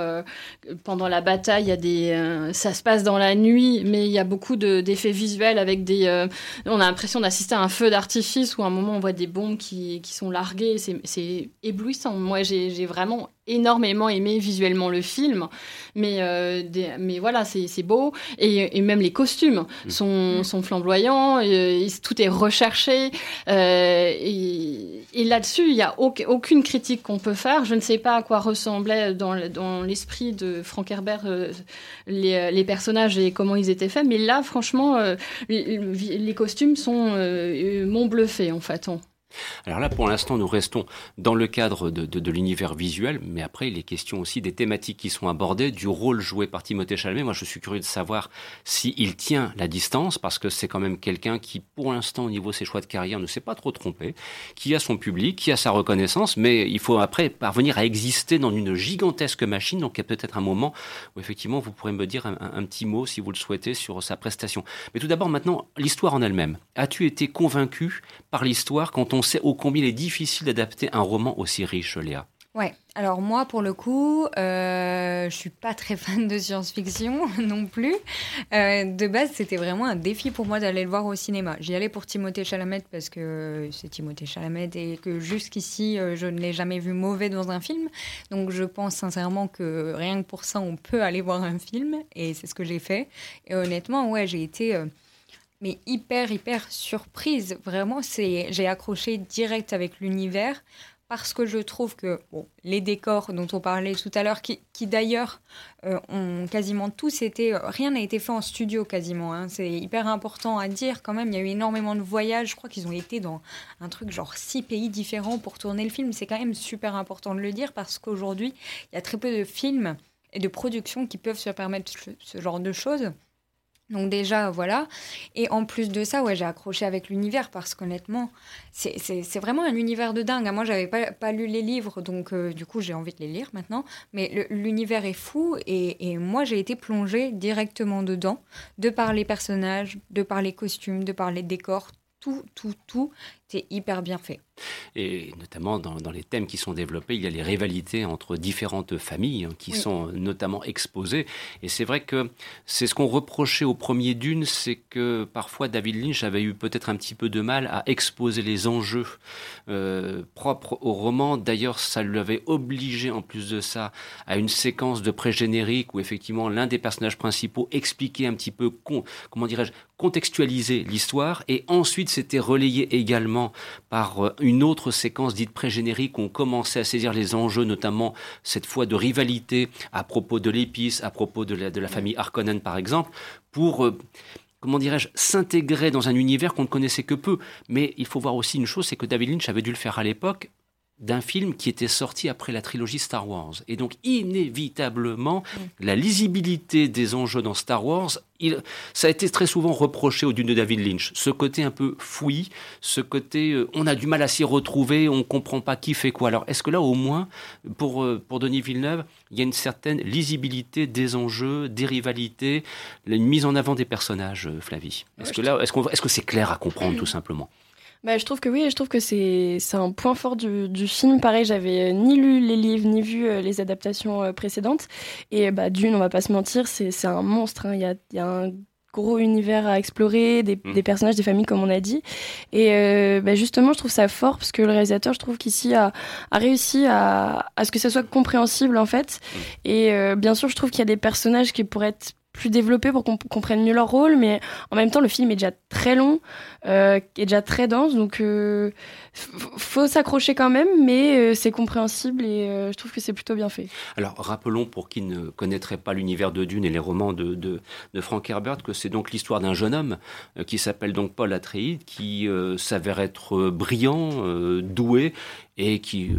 pendant la bataille, il y a des, ça se passe dans la nuit, mais il y a beaucoup d'effets visuels avec des, on a l'impression d'assister à un feu d'artifice où à un moment on voit des bombes qui, qui sont larguées, c'est, éblouissant. Moi j'ai vraiment énormément aimé visuellement le film, mais, euh, mais voilà, c'est beau. Et, même les costumes mm. sont, sont flamboyants, et, tout est recherché. Euh, et, là-dessus, il n'y a aucune critique qu'on peut faire. Je ne sais pas à quoi ressemblaient dans, dans l'esprit de Frank Herbert euh, les, les, personnages et comment ils étaient faits, mais là, franchement, les, costumes sont m'ont bluffé en fait. Alors là, pour l'instant, nous restons dans le cadre de, l'univers visuel, mais après, il est question aussi des thématiques qui sont abordées, du rôle joué par Timothée Chalamet. Moi, je suis curieux de savoir s'il tient la distance, parce que c'est quand même quelqu'un qui, pour l'instant, au niveau de ses choix de carrière, ne s'est pas trop trompé, qui a son public, qui a sa reconnaissance, mais il faut après parvenir à exister dans une gigantesque machine. Donc, il y a peut-être un moment où, effectivement, vous pourrez me dire un, un petit mot, si vous le souhaitez, sur sa prestation. Mais tout d'abord, maintenant, l'histoire en elle-même. As-tu été convaincu par l'histoire quand on sait ô combien il est difficile d'adapter un roman aussi riche, Léa. Ouais, alors moi pour le coup, euh, je suis pas très fan de science-fiction non plus. Euh, de base, c'était vraiment un défi pour moi d'aller le voir au cinéma. J'y allais pour Timothée Chalamet parce que c'est Timothée Chalamet et que jusqu'ici, euh, je ne l'ai jamais vu mauvais dans un film. Donc je pense sincèrement que rien que pour ça, on peut aller voir un film et c'est ce que j'ai fait. Et honnêtement, ouais, j'ai été euh, mais hyper, hyper surprise. Vraiment, c'est, j'ai accroché direct avec l'univers parce que je trouve que bon, les décors dont on parlait tout à l'heure, qui, d'ailleurs euh, ont quasiment tous été, rien n'a été fait en studio quasiment. Hein. c'est hyper important à dire quand même. Il y a eu énormément de voyages. Je crois qu'ils ont été dans un truc genre six pays différents pour tourner le film. C'est quand même super important de le dire parce qu'aujourd'hui, il y a très peu de films et de productions qui peuvent se permettre ce genre de choses. Donc déjà, voilà. Et en plus de ça, ouais, j'ai accroché avec l'univers parce qu'honnêtement, c'est vraiment un univers de dingue. Moi, j'avais pas, pas lu les livres, donc euh, du coup, j'ai envie de les lire maintenant. Mais l'univers est fou et, et moi, j'ai été plongée directement dedans, de par les personnages, de par les costumes, de par les décors, tout, tout, tout, c'est hyper bien fait. Et notamment dans, les thèmes qui sont développés, il y a les rivalités entre différentes familles hein, qui sont notamment exposées. Et c'est vrai que c'est ce qu'on reprochait au premier Dune, c'est que parfois David Lynch avait eu peut-être un petit peu de mal à exposer les enjeux euh, propres au roman. D'ailleurs, ça lui avait obligé, en plus de ça, à une séquence de pré-générique où effectivement l'un des personnages principaux expliquait un petit peu, comment dirais-je, contextualiser l'histoire. Et ensuite, c'était relayé également par euh, une autre séquence dite pré-générique où on commençait à saisir les enjeux, notamment cette fois de rivalité à propos de l'épice, à propos de la, de la famille Harkonnen par exemple, pour... Euh, comment dirais-je, s'intégrer dans un univers qu'on ne connaissait que peu. Mais il faut voir aussi une chose, c'est que David Lynch avait dû le faire à l'époque d'un film qui était sorti après la trilogie Star Wars. Et donc, inévitablement, mm. la lisibilité des enjeux dans Star Wars, il, ça a été très souvent reproché au Dune de David Lynch. Ce côté un peu fouillis, ce côté euh, on a du mal à s'y retrouver, on ne comprend pas qui fait quoi. Alors, est-ce que là, au moins, pour, euh, pour Denis Villeneuve, il y a une certaine lisibilité des enjeux, des rivalités, une mise en avant des personnages, euh, Flavie? Est-ce que là, est-ce, est-ce que c'est clair à comprendre, tout simplement? Bah, je trouve que oui, je trouve que c'est un point fort du, du film. Pareil, j'avais ni lu les livres, ni vu euh, les adaptations euh, précédentes. Et bah, Dune, on va pas se mentir, c'est un monstre. Hein. Il y, a, y, a, un gros univers à explorer, des, mmh. des, personnages, des familles, comme on a dit. Et euh, bah, justement, je trouve ça fort parce que le réalisateur, je trouve qu'ici, a, a, réussi à, à, ce que ça soit compréhensible, en fait. Mmh. Et bien sûr, je trouve qu'il y a des personnages qui pourraient être plus développés pour qu'on comprenne mieux leur rôle, mais en même temps, le film est déjà très long, euh, est déjà très dense, donc euh, faut s'accrocher quand même, mais euh, c'est compréhensible et euh, je trouve que c'est plutôt bien fait. Alors, rappelons pour qui ne connaîtrait pas l'univers de Dune et les romans de, de, Frank Herbert que c'est donc l'histoire d'un jeune homme qui s'appelle donc Paul Atreides, qui s'avère être brillant, doué et qui,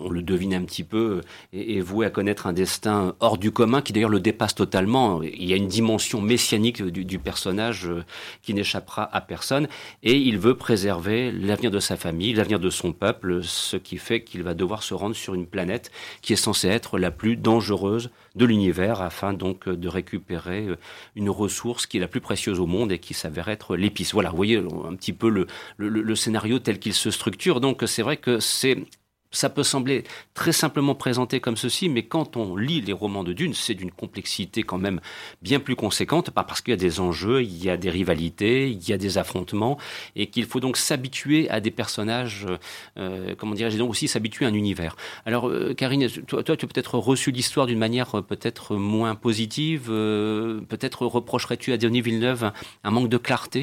on le devine un petit peu, est, voué à connaître un destin hors du commun, qui d'ailleurs le dépasse totalement. Il y a une dimension messianique du, personnage euh, qui n'échappera à personne, et il veut préserver l'avenir de sa famille, l'avenir de son peuple, ce qui fait qu'il va devoir se rendre sur une planète qui est censée être la plus dangereuse de l'univers, afin donc de récupérer euh, une ressource qui est la plus précieuse au monde et qui s'avère être l'épice. Voilà, vous voyez un petit peu le, le, le scénario tel qu'il se structure. Donc c'est vrai que c'est ça peut sembler très simplement présenté comme ceci, mais quand on lit les romans de Dune, c'est d'une complexité quand même bien plus conséquente, parce qu'il y a des enjeux, il y a des rivalités, il y a des affrontements, et qu'il faut donc s'habituer à des personnages, euh, comment dirais-je, donc aussi s'habituer à un univers. Alors, euh, Karine, toi, toi, tu as peut-être reçu l'histoire d'une manière euh, peut-être moins positive, euh, peut-être reprocherais-tu à Denis Villeneuve un manque de clarté?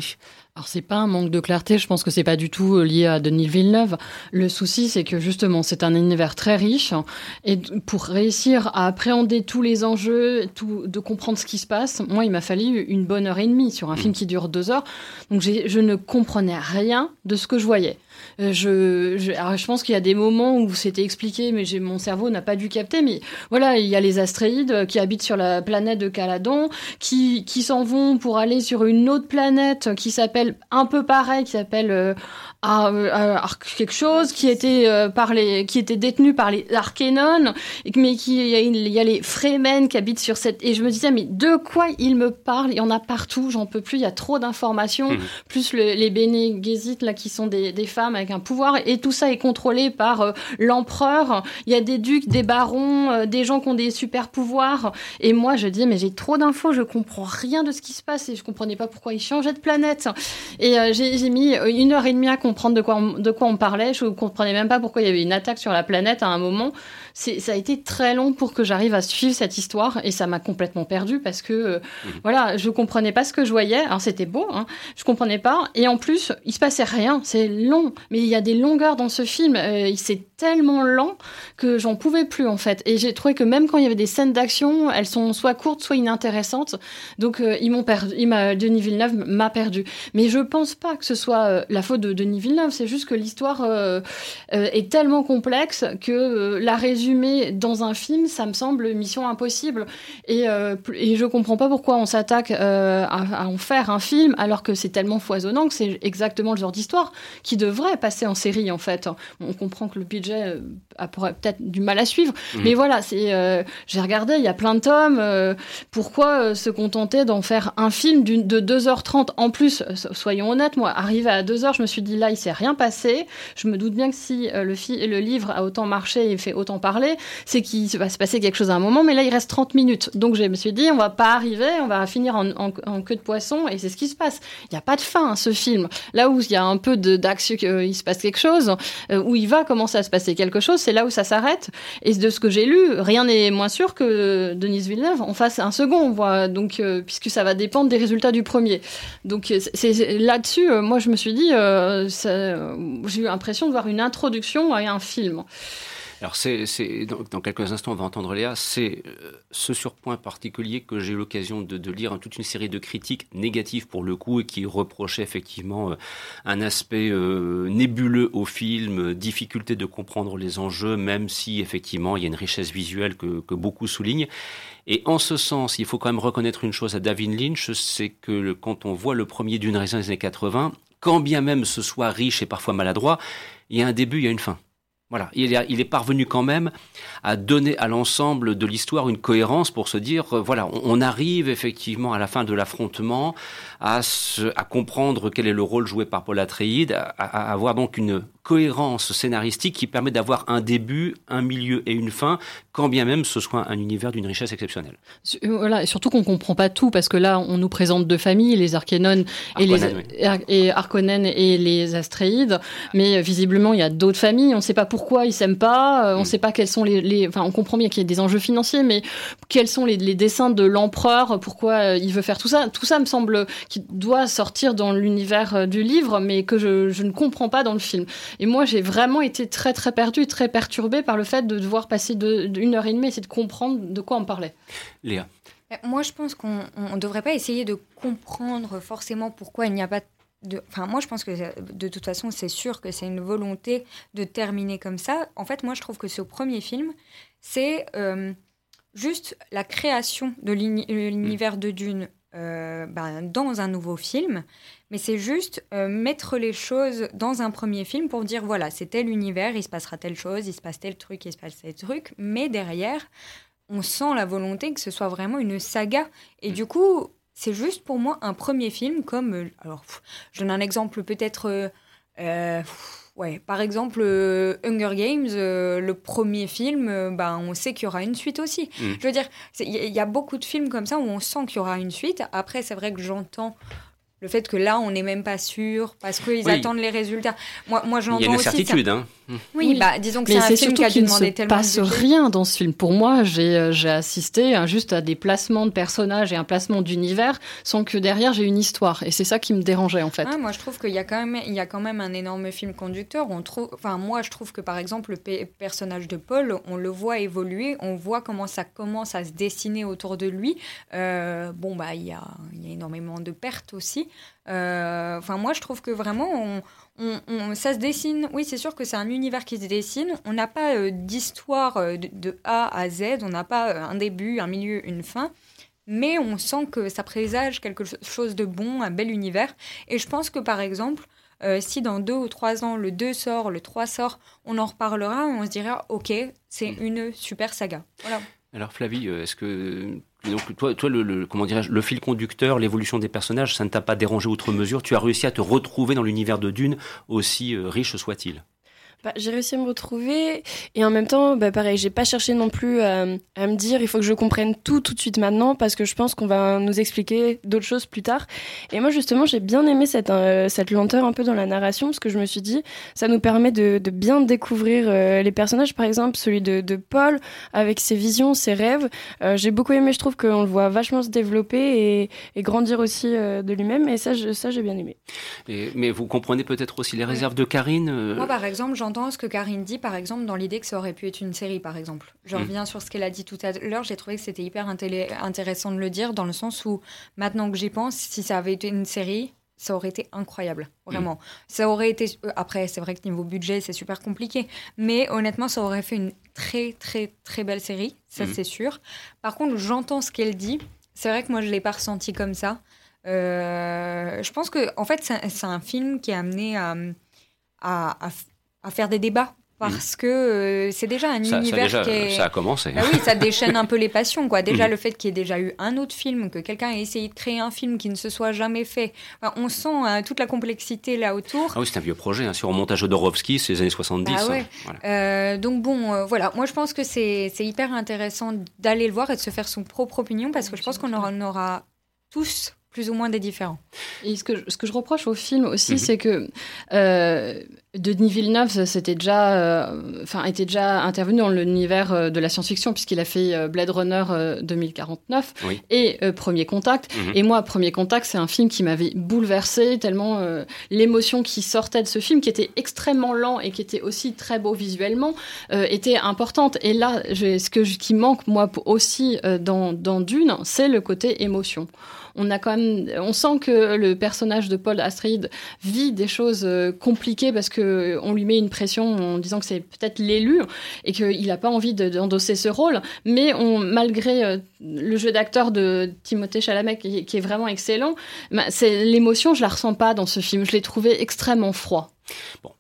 Alors c'est pas un manque de clarté, je pense que c'est pas du tout euh, lié à Denis Villeneuve. Le souci c'est que justement c'est un univers très riche et pour réussir à appréhender tous les enjeux, tout, de comprendre ce qui se passe, moi il m'a fallu une bonne heure et demie sur un film qui dure deux heures, donc je ne comprenais rien de ce que je voyais. Euh, je, je, je pense qu'il y a des moments où c'était expliqué, mais mon cerveau n'a pas dû capter. Mais voilà, il y a les astréides qui habitent sur la planète de Caladon, qui, qui s'en vont pour aller sur une autre planète qui s'appelle un peu pareil, qui s'appelle euh, quelque chose qui était euh, par les, qui était détenu par les Arkénones, mais qui il y a les Fremen qui habitent sur cette et je me disais mais de quoi il me parle? Il y en a partout, j'en peux plus, il y a trop d'informations, mmh. plus les Bene là qui sont des, des, femmes avec un pouvoir et tout ça est contrôlé par euh, l'empereur. Il y a des ducs, des barons, euh, des gens qui ont des super pouvoirs et moi je dis mais j'ai trop d'infos, je comprends rien de ce qui se passe et je comprenais pas pourquoi ils changeaient de planète et j'ai mis une heure et demie à comprendre de quoi on, de quoi on parlait. Je comprenais même pas pourquoi il y avait une attaque sur la planète à un moment. Ça a été très long pour que j'arrive à suivre cette histoire et ça m'a complètement perdu parce que euh, mmh. voilà, je comprenais pas ce que je voyais. Alors c'était beau, hein, je comprenais pas. Et en plus, il se passait rien. C'est long, mais il y a des longueurs dans ce film. Euh, c'est tellement lent que j'en pouvais plus en fait. Et j'ai trouvé que même quand il y avait des scènes d'action, elles sont soit courtes, soit inintéressantes. Donc euh, ils m'ont perdu. Il Denis Villeneuve m'a perdu. Mais je pense pas que ce soit la faute de Denis Villeneuve c'est juste que l'histoire euh, euh, est tellement complexe que euh, la dans un film, ça me semble mission impossible. Et, et je comprends pas pourquoi on s'attaque à, en faire un film alors que c'est tellement foisonnant que c'est exactement le genre d'histoire qui devrait passer en série en fait. On comprend que le budget a peut-être du mal à suivre, mmh. mais voilà, c'est j'ai regardé, il y a plein de tomes. pourquoi se contenter d'en faire un film de 2h30 en plus? Soyons honnêtes, moi, arrivé à 2h, je me suis dit là, il s'est rien passé. Je me doute bien que si euh, le, le, livre a autant marché et fait autant parler, c'est qu'il va se passer quelque chose à un moment, mais là, il reste 30 minutes. Donc, je me suis dit, on va pas arriver, on va finir en, queue de poisson, et c'est ce qui se passe. Il n'y a pas de fin, à ce film. Là où il y a un peu d'action, euh, il se passe quelque chose, euh, où il va commencer à se passer quelque chose, c'est là où ça s'arrête. Et de ce que j'ai lu, rien n'est moins sûr que Denise Villeneuve en fasse un second, voit. Donc, puisque ça va dépendre des résultats du premier. Donc, là-dessus, moi, je me suis dit, j'ai eu l'impression de voir une introduction à un film. Alors, c'est, dans, quelques instants, on va entendre Léa. C'est euh, ce surpoint particulier que j'ai eu l'occasion de, lire toute une série de critiques négatives pour le coup et qui reprochaient effectivement euh, un aspect euh, nébuleux au film, difficulté de comprendre les enjeux, même si effectivement il y a une richesse visuelle que, que beaucoup soulignent. Et en ce sens, il faut quand même reconnaître une chose à David Lynch, c'est que quand on voit le premier d'une raison des années 80, quand bien même ce soit riche et parfois maladroit, il y a un début, il y a une fin. Voilà, il est, parvenu quand même à donner à l'ensemble de l'histoire une cohérence pour se dire, euh, voilà, on, arrive effectivement à la fin de l'affrontement à, comprendre quel est le rôle joué par Paul Atreides, à, à avoir donc une cohérence scénaristique qui permet d'avoir un début, un milieu et une fin, quand bien même ce soit un univers d'une richesse exceptionnelle. Euh, voilà, et surtout qu'on comprend pas tout, parce que là, on nous présente deux familles, les Arkénones et les et Arconen et les Astréides, mais euh, visiblement, il y a d'autres familles, on ne sait pas pourquoi ils s'aiment pas, euh, on ne mm. sait pas quels sont les, Enfin, on comprend bien qu'il y a des enjeux financiers, mais quels sont les, les dessins de l'empereur, pourquoi il veut faire tout ça Tout ça me semble qu'il doit sortir dans l'univers du livre, mais que je, je ne comprends pas dans le film. Et moi, j'ai vraiment été très, très perdue, très perturbée par le fait de devoir passer de, une heure et demie, essayer de comprendre de quoi on parlait. Léa Moi, je pense qu'on ne devrait pas essayer de comprendre forcément pourquoi il n'y a pas enfin moi je pense que de toute façon c'est sûr que c'est une volonté de terminer comme ça. En fait moi je trouve que ce premier film c'est euh, juste la création de l'univers de Dune euh, ben, dans un nouveau film, mais c'est juste euh, mettre les choses dans un premier film pour dire voilà c'est tel univers, il se passera telle chose, il se passe tel truc, il se passe tel truc, mais derrière on sent la volonté que ce soit vraiment une saga et du coup c'est juste pour moi un premier film comme. Euh, alors, je donne un exemple peut-être. Euh, ouais, par exemple, Hunger Games, le premier film, ben, on sait qu'il y aura une suite aussi. Mm. Je veux dire, il y, a beaucoup de films comme ça où on sent qu'il y aura une suite. Après, c'est vrai que j'entends le fait que là, on n'est même pas sûr parce qu'ils attendent les résultats. Moi, moi Il y a une certitude, hein. Oui, bah, disons que c'est un film qui a dû demander tellement ne se passe rien dans ce film. Pour moi, j'ai euh, assisté hein, juste à des placements de personnages et un placement d'univers sans que derrière j'ai une histoire. Et c'est ça qui me dérangeait en fait. Ah, moi, je trouve qu'il y a quand même, il y a quand même un énorme film conducteur. On trouve, enfin, moi, je trouve que par exemple le personnage de Paul, on le voit évoluer, on voit comment ça commence à se dessiner autour de lui. Euh, bon, bah, il y a, il y a énormément de pertes aussi. Euh, enfin, moi, je trouve que vraiment, on, ça se dessine. Oui, c'est sûr que c'est un univers qui se dessine. On n'a pas euh, d'histoire euh, de, A à Z. On n'a pas un début, un milieu, une fin. Mais on sent que ça présage quelque chose de bon, un bel univers. Et je pense que, par exemple, si dans deux ou trois ans, le 2 sort, le 3 sort, on en reparlera, on se dira, OK, c'est mm. une super saga. Voilà. Alors Flavie, est-ce que donc toi, toi le, comment le fil conducteur, l'évolution des personnages, ça ne t'a pas dérangé outre mesure? Tu as réussi à te retrouver dans l'univers de Dune, aussi euh, riche soit-il? Bah, j'ai réussi à me retrouver et en même temps, bah, pareil, j'ai pas cherché non plus à, me dire il faut que je comprenne tout tout de suite maintenant parce que je pense qu'on va nous expliquer d'autres choses plus tard. Et moi justement, j'ai bien aimé cette, euh, cette lenteur un peu dans la narration parce que je me suis dit ça nous permet de, de bien découvrir euh, les personnages. Par exemple, celui de, de Paul avec ses visions, ses rêves. Euh, j'ai beaucoup aimé. Je trouve qu'on le voit vachement se développer et, et grandir aussi de lui-même. Et ça, ça j'ai bien aimé. Et, mais vous comprenez peut-être aussi les réserves de Karine. Moi, par exemple, j'en j'entends ce que Karine dit, par exemple, dans l'idée que ça aurait pu être une série, par exemple. Je mm. reviens sur ce qu'elle a dit tout à l'heure. J'ai trouvé que c'était hyper intéressant de le dire, dans le sens où, maintenant que j'y pense, si ça avait été une série, ça aurait été incroyable, vraiment. Mm. Ça aurait été. Après, c'est vrai que niveau budget, c'est super compliqué. Mais honnêtement, ça aurait fait une très, très, très belle série, ça mm. c'est sûr. Par contre, j'entends ce qu'elle dit. C'est vrai que moi, je ne l'ai pas ressenti comme ça. Euh, je pense que, en fait, c'est un film qui est amené à, à, à faire des débats parce que euh, c'est déjà un univers ça qui est... Ça a commencé. Ah oui, ça déchaîne un peu les passions. Quoi. Déjà, mm. le fait qu'il y ait déjà eu un autre film, que quelqu'un ait essayé de créer un film qui ne se soit jamais fait, on sent hein, toute la complexité là autour. Ah oui, c'est un vieux projet. Hein. Sur un montage Jodorowsky, c'est les années 70. Ah ouais. Hein. Euh, donc bon, euh, voilà. Moi, je pense que c'est hyper intéressant d'aller le voir et de se faire son propre opinion parce que je pense qu'on aura, aura tous plus ou moins des différents. Et ce que, ce que je reproche au film aussi, mhm. c'est que euh, Denis Villeneuve c'était déjà, euh, enfin, était déjà intervenu dans l'univers euh, de la science-fiction, puisqu'il a fait euh, Blade Runner 2049 et Premier Contact. Mhm. Et moi, Premier Contact, c'est un film qui m'avait bouleversé, tellement l'émotion qui sortait de ce film, qui était extrêmement lent et qui était aussi très beau visuellement, était importante. Et là, ce que, qui manque, moi, aussi dans, dans Dune, c'est le côté émotion on a quand même, on sent que le personnage de Paul Astrid vit des choses euh, compliquées parce que on lui met une pression en disant que c'est peut-être l'élu et qu'il n'a pas envie d'endosser ce rôle. Mais malgré euh, le jeu d'acteur de Timothée Chalamet qui, est vraiment excellent, bah, c'est l'émotion, je la ressens pas dans ce film. Je l'ai trouvé extrêmement froid.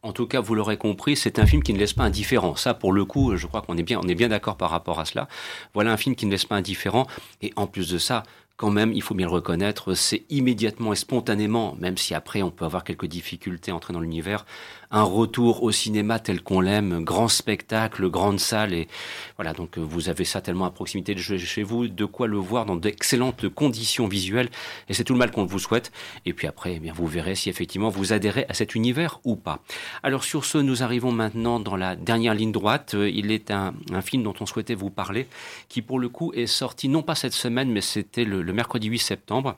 En tout cas, vous l'aurez compris, c'est un film qui ne laisse pas indifférent. Ça, pour le coup, je crois qu'on est bien, on est bien d'accord par rapport à cela. Voilà un film qui ne laisse pas indifférent. Et en plus de ça, quand même, il faut bien le reconnaître, c'est immédiatement et spontanément, même si après on peut avoir quelques difficultés à entrer dans l'univers, un retour au cinéma tel qu'on l'aime, grand spectacle, grande salle, et voilà, donc euh, vous avez ça tellement à proximité de chez vous, de quoi le voir dans d'excellentes conditions visuelles, et c'est tout le mal qu'on vous souhaite. Et puis après, eh bien, vous verrez si effectivement vous adhérez à cet univers ou pas. Alors sur ce, nous arrivons maintenant dans la dernière ligne droite. Euh, il est un, film dont on souhaitait vous parler, qui pour le coup est sorti non pas cette semaine, mais c'était le mercredi 8 septembre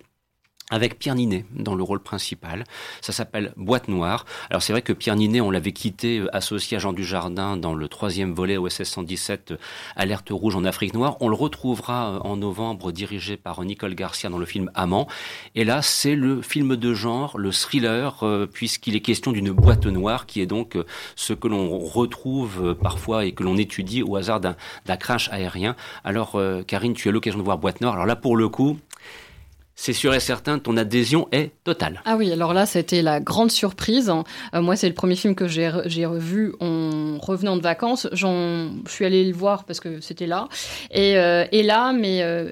avec Pierre Ninet dans le rôle principal. Ça s'appelle Boîte Noire. Alors c'est vrai que Pierre Ninet, on l'avait quitté euh, associé à Jean Dujardin dans le troisième volet OSS 117, euh, Alerte rouge en Afrique noire. On le retrouvera euh, en novembre dirigé par Nicole Garcia dans le film Amant. Et là, c'est le film de genre, le thriller, puisqu'il est question d'une boîte noire qui est donc ce que l'on retrouve parfois et que l'on étudie au hasard d'un crash aérien. Alors Karine, tu as l'occasion de voir Boîte Noire. Alors là, pour le coup, c'est sûr et certain, ton adhésion est totale. Ah oui, alors là, c'était la grande surprise. Euh, moi, c'est le premier film que j'ai revu en revenant de vacances. Je suis allée le voir parce que c'était là. Et, euh, là, mais euh,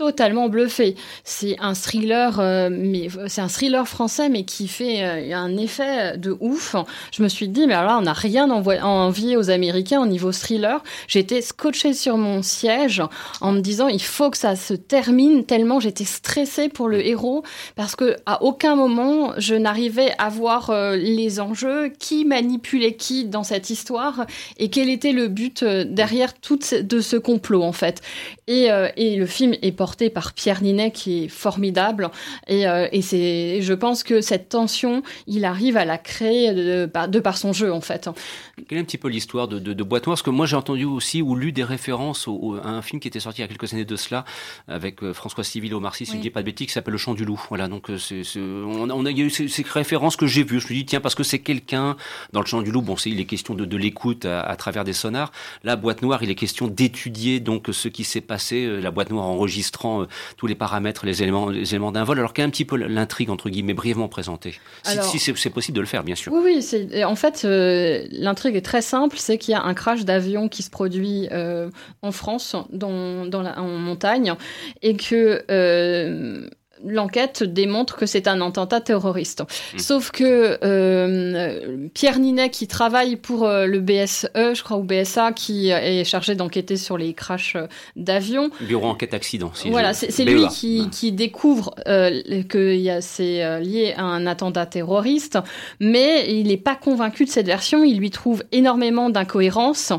totalement bluffé. C'est un thriller, euh, mais c'est un thriller français, mais qui fait euh, un effet de ouf. Je me suis dit, mais alors là, on n'a rien envié aux Américains au niveau thriller. J'étais scotché sur mon siège en me disant, il faut que ça se termine tellement j'étais stressée pour le héros parce que à aucun moment je n'arrivais à voir euh, les enjeux, qui manipulait qui dans cette histoire et quel était le but derrière tout de ce complot en fait. Et, et le film est porté porté par Pierre Ninet qui est formidable. Et, euh, et c'est, je pense que cette tension, il arrive à la créer de, de, par son jeu en fait. Quelle est un petit peu l'histoire de, de, de Boîte Noire? Parce que moi j'ai entendu aussi ou lu des références à un film qui était sorti il y a quelques années de cela avec euh, François Civil Omar Sy, si je ne dis pas de bêtises, qui s'appelle Le Chant du Loup. Voilà, donc euh, c'est, on, a, on a, il y a eu ces, ces références que j'ai vues. Je me suis dit tiens parce que c'est quelqu'un dans Le Chant du Loup. Bon, c'est il est question de, de l'écoute à, à, travers des sonars. La Boîte Noire, il est question d'étudier donc ce qui s'est passé. La Boîte Noire enregistre euh, tous les paramètres, les éléments, les éléments d'un vol. Alors qu'a un petit peu l'intrigue entre guillemets brièvement présentée, si, c'est possible de le faire, bien sûr. Oui, oui. En fait, euh, l'intrigue est très simple, c'est qu'il y a un crash d'avion qui se produit euh, en France, dans, la, en montagne, et que l'enquête démontre que c'est un attentat terroriste. Mmh. Sauf que euh, Pierre Ninet, qui travaille pour euh, le BSE, je crois, ou BSA, qui est chargé d'enquêter sur les crashs d'avions. Bureau enquête accident. Si voilà, c'est lui qui, qui découvre euh, que c'est lié à un attentat terroriste, mais il n'est pas convaincu de cette version. Il lui trouve énormément d'incohérences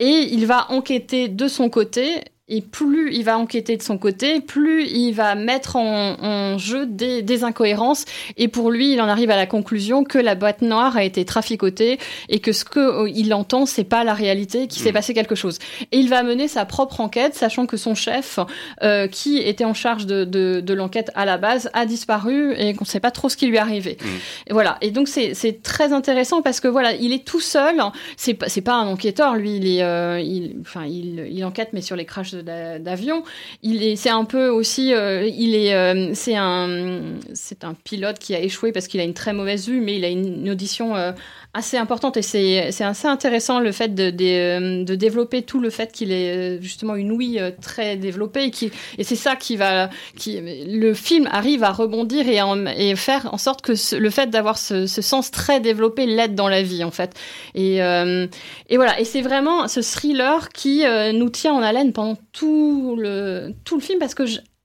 et il va enquêter de son côté et plus il va enquêter de son côté, plus il va mettre en, jeu des, incohérences. Et pour lui, il en arrive à la conclusion que la boîte noire a été traficotée et que ce qu'il entend, c'est pas la réalité, qu'il s'est mm. passé quelque chose. Et il va mener sa propre enquête, sachant que son chef, euh, qui était en charge de, l'enquête à la base, a disparu et qu'on sait pas trop ce qui lui est arrivé. Mm. Et voilà. Et donc c'est très intéressant parce que voilà, il est tout seul. C'est pas, pas un enquêteur, lui. Il est, euh, il, enfin, il, il enquête mais sur les crashs d'avion. Il est, c'est un peu aussi, euh, il est, euh, c'est un, c'est un pilote qui a échoué parce qu'il a une très mauvaise vue, mais il a une, audition euh, assez importante et c'est, assez intéressant le fait de, de, développer tout le fait qu'il ait justement une ouïe très développée et, qui, et c'est ça qui va, qui, le film arrive à rebondir et, et faire en sorte que le fait d'avoir ce, ce, sens très développé l'aide dans la vie en fait. Et, et voilà, et c'est vraiment ce thriller qui nous tient en haleine pendant tout le, tout le film parce que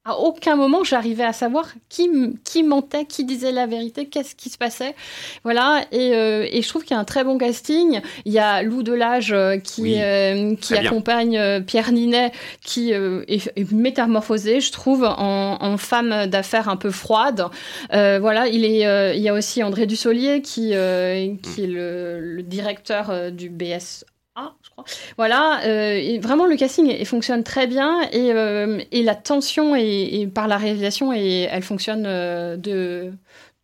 à aucun moment j'arrivais à savoir qui, qui mentait, qui disait la vérité, qu'est-ce qui se passait. Voilà, et, euh, et je trouve qu'il y a un très bon casting. Il y a Lou Delage euh, qui, euh, qui accompagne Pierre Ninet, qui est, métamorphosé, je trouve, en, en femme d'affaires un peu froide. voilà, il, est, il y a aussi André Dussolier qui, qui est le, le directeur du BS crois. Voilà, euh, vraiment le casting fonctionne très bien et, euh, la tension et, par la réalisation elle fonctionne euh, de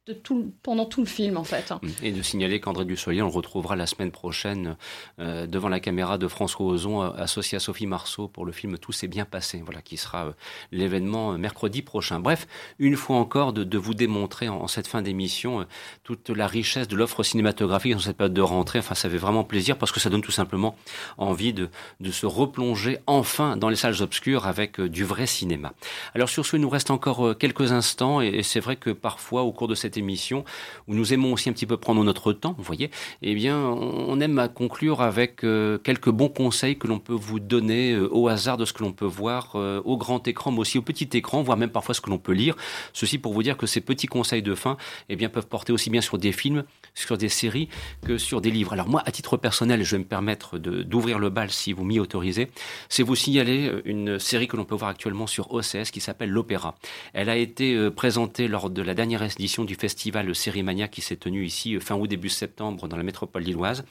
de tout, pendant tout le film en fait. Et de signaler qu'André Dussolier, on le retrouvera la semaine prochaine euh, devant la caméra de François Ozon, euh, associé à Sophie Marceau pour le film Tout s'est bien passé, voilà, qui sera euh, l'événement mercredi prochain. Bref, une fois encore, de, de vous démontrer en, cette fin d'émission toute la richesse de l'offre cinématographique dans cette période de rentrée. Enfin, ça fait vraiment plaisir parce que ça donne tout simplement envie de, de se replonger enfin dans les salles obscures avec du vrai cinéma. Alors sur ce, il nous reste encore quelques instants et c'est vrai que parfois, au cours de cette émission, où nous aimons aussi un petit peu prendre notre temps, vous voyez, eh bien, on aime à conclure avec quelques bons conseils que l'on peut vous donner au hasard de ce que l'on peut voir au grand écran, mais aussi au petit écran, voire même parfois ce que l'on peut lire. Ceci pour vous dire que ces petits conseils de fin, eh bien, peuvent porter aussi bien sur des films, sur des séries que sur des livres. Alors moi, à titre personnel, je vais me permettre d'ouvrir le bal si vous m'y autorisez, c'est vous signaler euh, une série que l'on peut voir actuellement sur OCS qui s'appelle L'Opéra. Elle a été euh, présentée lors de la dernière édition du festival Sérimania qui s'est tenu ici euh, fin août début septembre dans la métropole lilloise.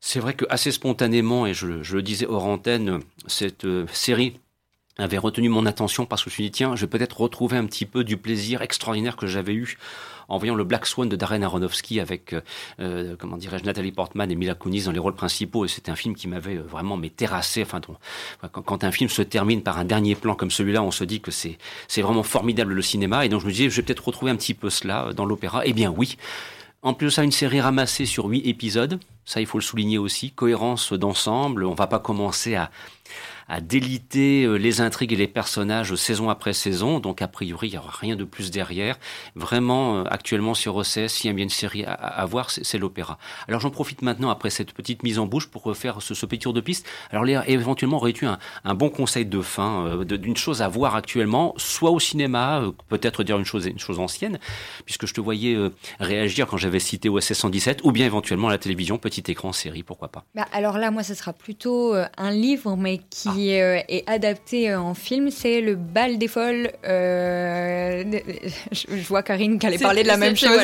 C'est vrai que assez spontanément, et je, je le disais hors antenne, cette série avait retenu mon attention parce que je me suis dit, tiens, je vais peut-être retrouver un petit peu du plaisir extraordinaire que j'avais eu en voyant le Black Swan de Darren Aronofsky avec, euh, euh, comment dirais-je, Nathalie Portman et Mila Kunis dans les rôles principaux. Et c'était un film qui m'avait euh, vraiment mais terrassé. Enfin, quand, quand, un film se termine par un dernier plan comme celui-là, on se dit que c'est vraiment formidable le cinéma. Et donc je me disais, je vais peut-être retrouver un petit peu cela dans l'opéra. Eh bien oui. En plus, ça, une série ramassée sur huit épisodes. Ça, il faut le souligner aussi. Cohérence d'ensemble. On va pas commencer à, à déliter euh, les intrigues et les personnages saison après saison. Donc, a priori, il n'y aura rien de plus derrière. Vraiment, euh, actuellement sur OCS, s'il y a bien une série à, voir, c'est l'opéra. Alors, j'en profite maintenant, après cette petite mise en bouche, pour faire ce, petit tour de piste. Alors, éventuellement, aurais-tu un, un, bon conseil de fin euh, d'une chose à voir actuellement, soit au cinéma, peut-être dire une chose, une chose ancienne, puisque je te voyais réagir quand j'avais cité OSS 117, ou bien éventuellement à la télévision, petit écran, série, pourquoi pas. Bah, alors là, moi, ce sera plutôt un livre, mais qui qui euh, est adapté euh, en film, c'est le bal des folles. Euh, je, vois Karine qui allait parler de la même chose.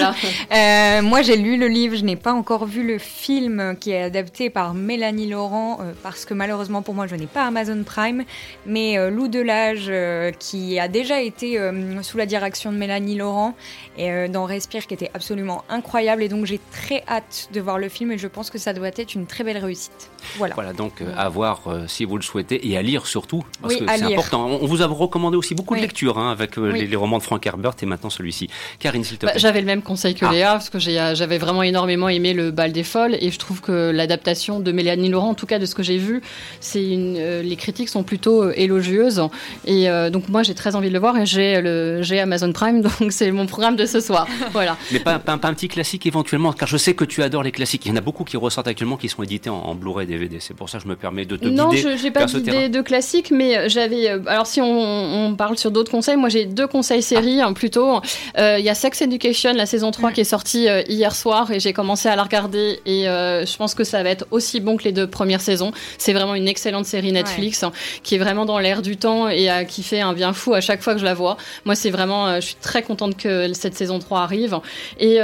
moi, j'ai lu le livre, je n'ai pas encore vu le film qui est adapté par Mélanie Laurent, parce que malheureusement pour moi, je n'ai pas Amazon Prime, mais Lou Delage, qui a déjà été sous la direction de Mélanie Laurent, et dans Respire, qui était absolument incroyable, et donc j'ai très hâte de voir le film, et je pense que ça doit être une très belle réussite. Voilà. Voilà, donc à voir si vous le souhaitez et à lire surtout, parce que c'est important. On vous a recommandé aussi beaucoup de lectures hein, avec euh, les, romans de Frank Herbert et maintenant celui-ci. Karine, s'il te bah, plaît. j'avais le même conseil que ah. Léa, parce que euh, j'avais vraiment énormément aimé le bal des folles et je trouve que l'adaptation de Mélanie Laurent, en tout cas de ce que j'ai vu, c'est euh, les critiques sont plutôt élogieuses et donc moi j'ai très envie de le voir et j'ai Amazon Prime donc c'est mon programme de ce soir. voilà. Mais pas, pas, un petit classique éventuellement, car je sais que tu adores les classiques. Il y en a beaucoup qui ressortent actuellement qui sont édités en, Blu-ray DVD. C'est pour ça que je me permets de te non, guider. Non, j'ai pas de classique, mais euh, j'avais. Euh, alors, si on, parle sur d'autres conseils, moi j'ai deux conseils séries hein, plutôt. Euh, il y a Sex Education, la saison 3 qui est sortie hier soir et j'ai commencé à la regarder et je pense que ça va être aussi bon que les deux premières saisons. C'est vraiment une excellente série Netflix hein, qui est vraiment dans l'air du temps et qui fait un bien fou à chaque fois que je la vois. Moi, c'est vraiment. je suis très contente que cette saison 3 arrive. Et,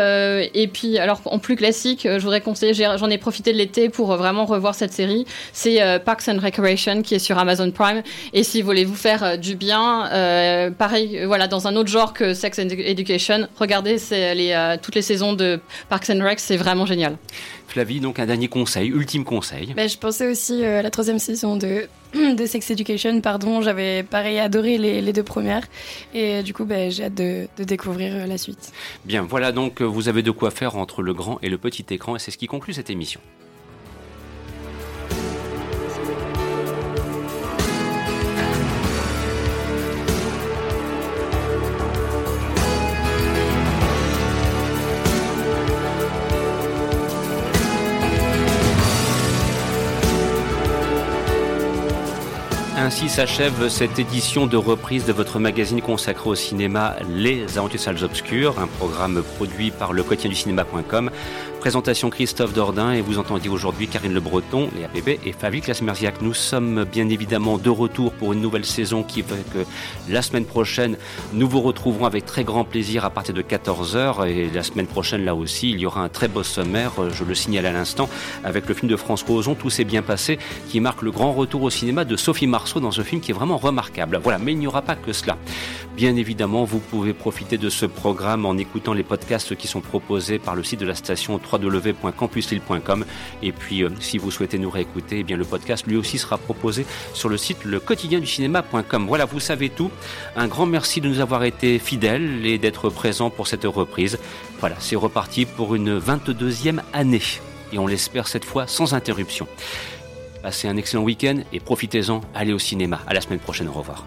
et puis, alors en plus classique, je voudrais conseiller, j'en ai, profité de l'été pour vraiment revoir cette série. C'est Parks and Recreation qui est sur Amazon Prime. Et si vous voulez vous faire euh, du bien, euh, pareil, euh, voilà, dans un autre genre que Sex and Education, regardez les, toutes les saisons de Parks and Rec, c'est vraiment génial. Flavie, donc un dernier conseil, ultime conseil. Ben, je pensais aussi à la troisième saison de, de Sex Education, pardon, j'avais pareil adoré les, deux premières et du coup ben, j'ai hâte de, de, découvrir la suite. Bien, voilà donc vous avez de quoi faire entre le grand et le petit écran et c'est ce qui conclut cette émission. Ainsi s'achève cette édition de reprise de votre magazine consacré au cinéma Les Aventures Salles Obscures, un programme produit par le quotidien du cinéma.com. Présentation Christophe Dordain et vous entendiez aujourd'hui Karine Le Breton, Léa Bébé et Fabien Clasmerziac. Nous sommes bien évidemment de retour pour une nouvelle saison qui fait que la semaine prochaine, nous vous retrouverons avec très grand plaisir à partir de 14h et la semaine prochaine là aussi, il y aura un très beau sommaire, je le signale à l'instant, avec le film de François Ozon, Tout s'est bien passé, qui marque le grand retour au cinéma de Sophie Marceau dans ce film qui est vraiment remarquable. Voilà, mais il n'y aura pas que cela. Bien évidemment, vous pouvez profiter de ce programme en écoutant les podcasts qui sont proposés par le site de la station www.campuslille.com. Et puis, euh, si vous souhaitez nous réécouter, eh bien, le podcast lui aussi sera proposé sur le site le quotidien du cinéma.com. Voilà, vous savez tout. Un grand merci de nous avoir été fidèles et d'être présents pour cette reprise. Voilà, c'est reparti pour une 22e année. Et on l'espère cette fois sans interruption. Passez un excellent week-end et profitez-en. Allez au cinéma. À la semaine prochaine. Au revoir.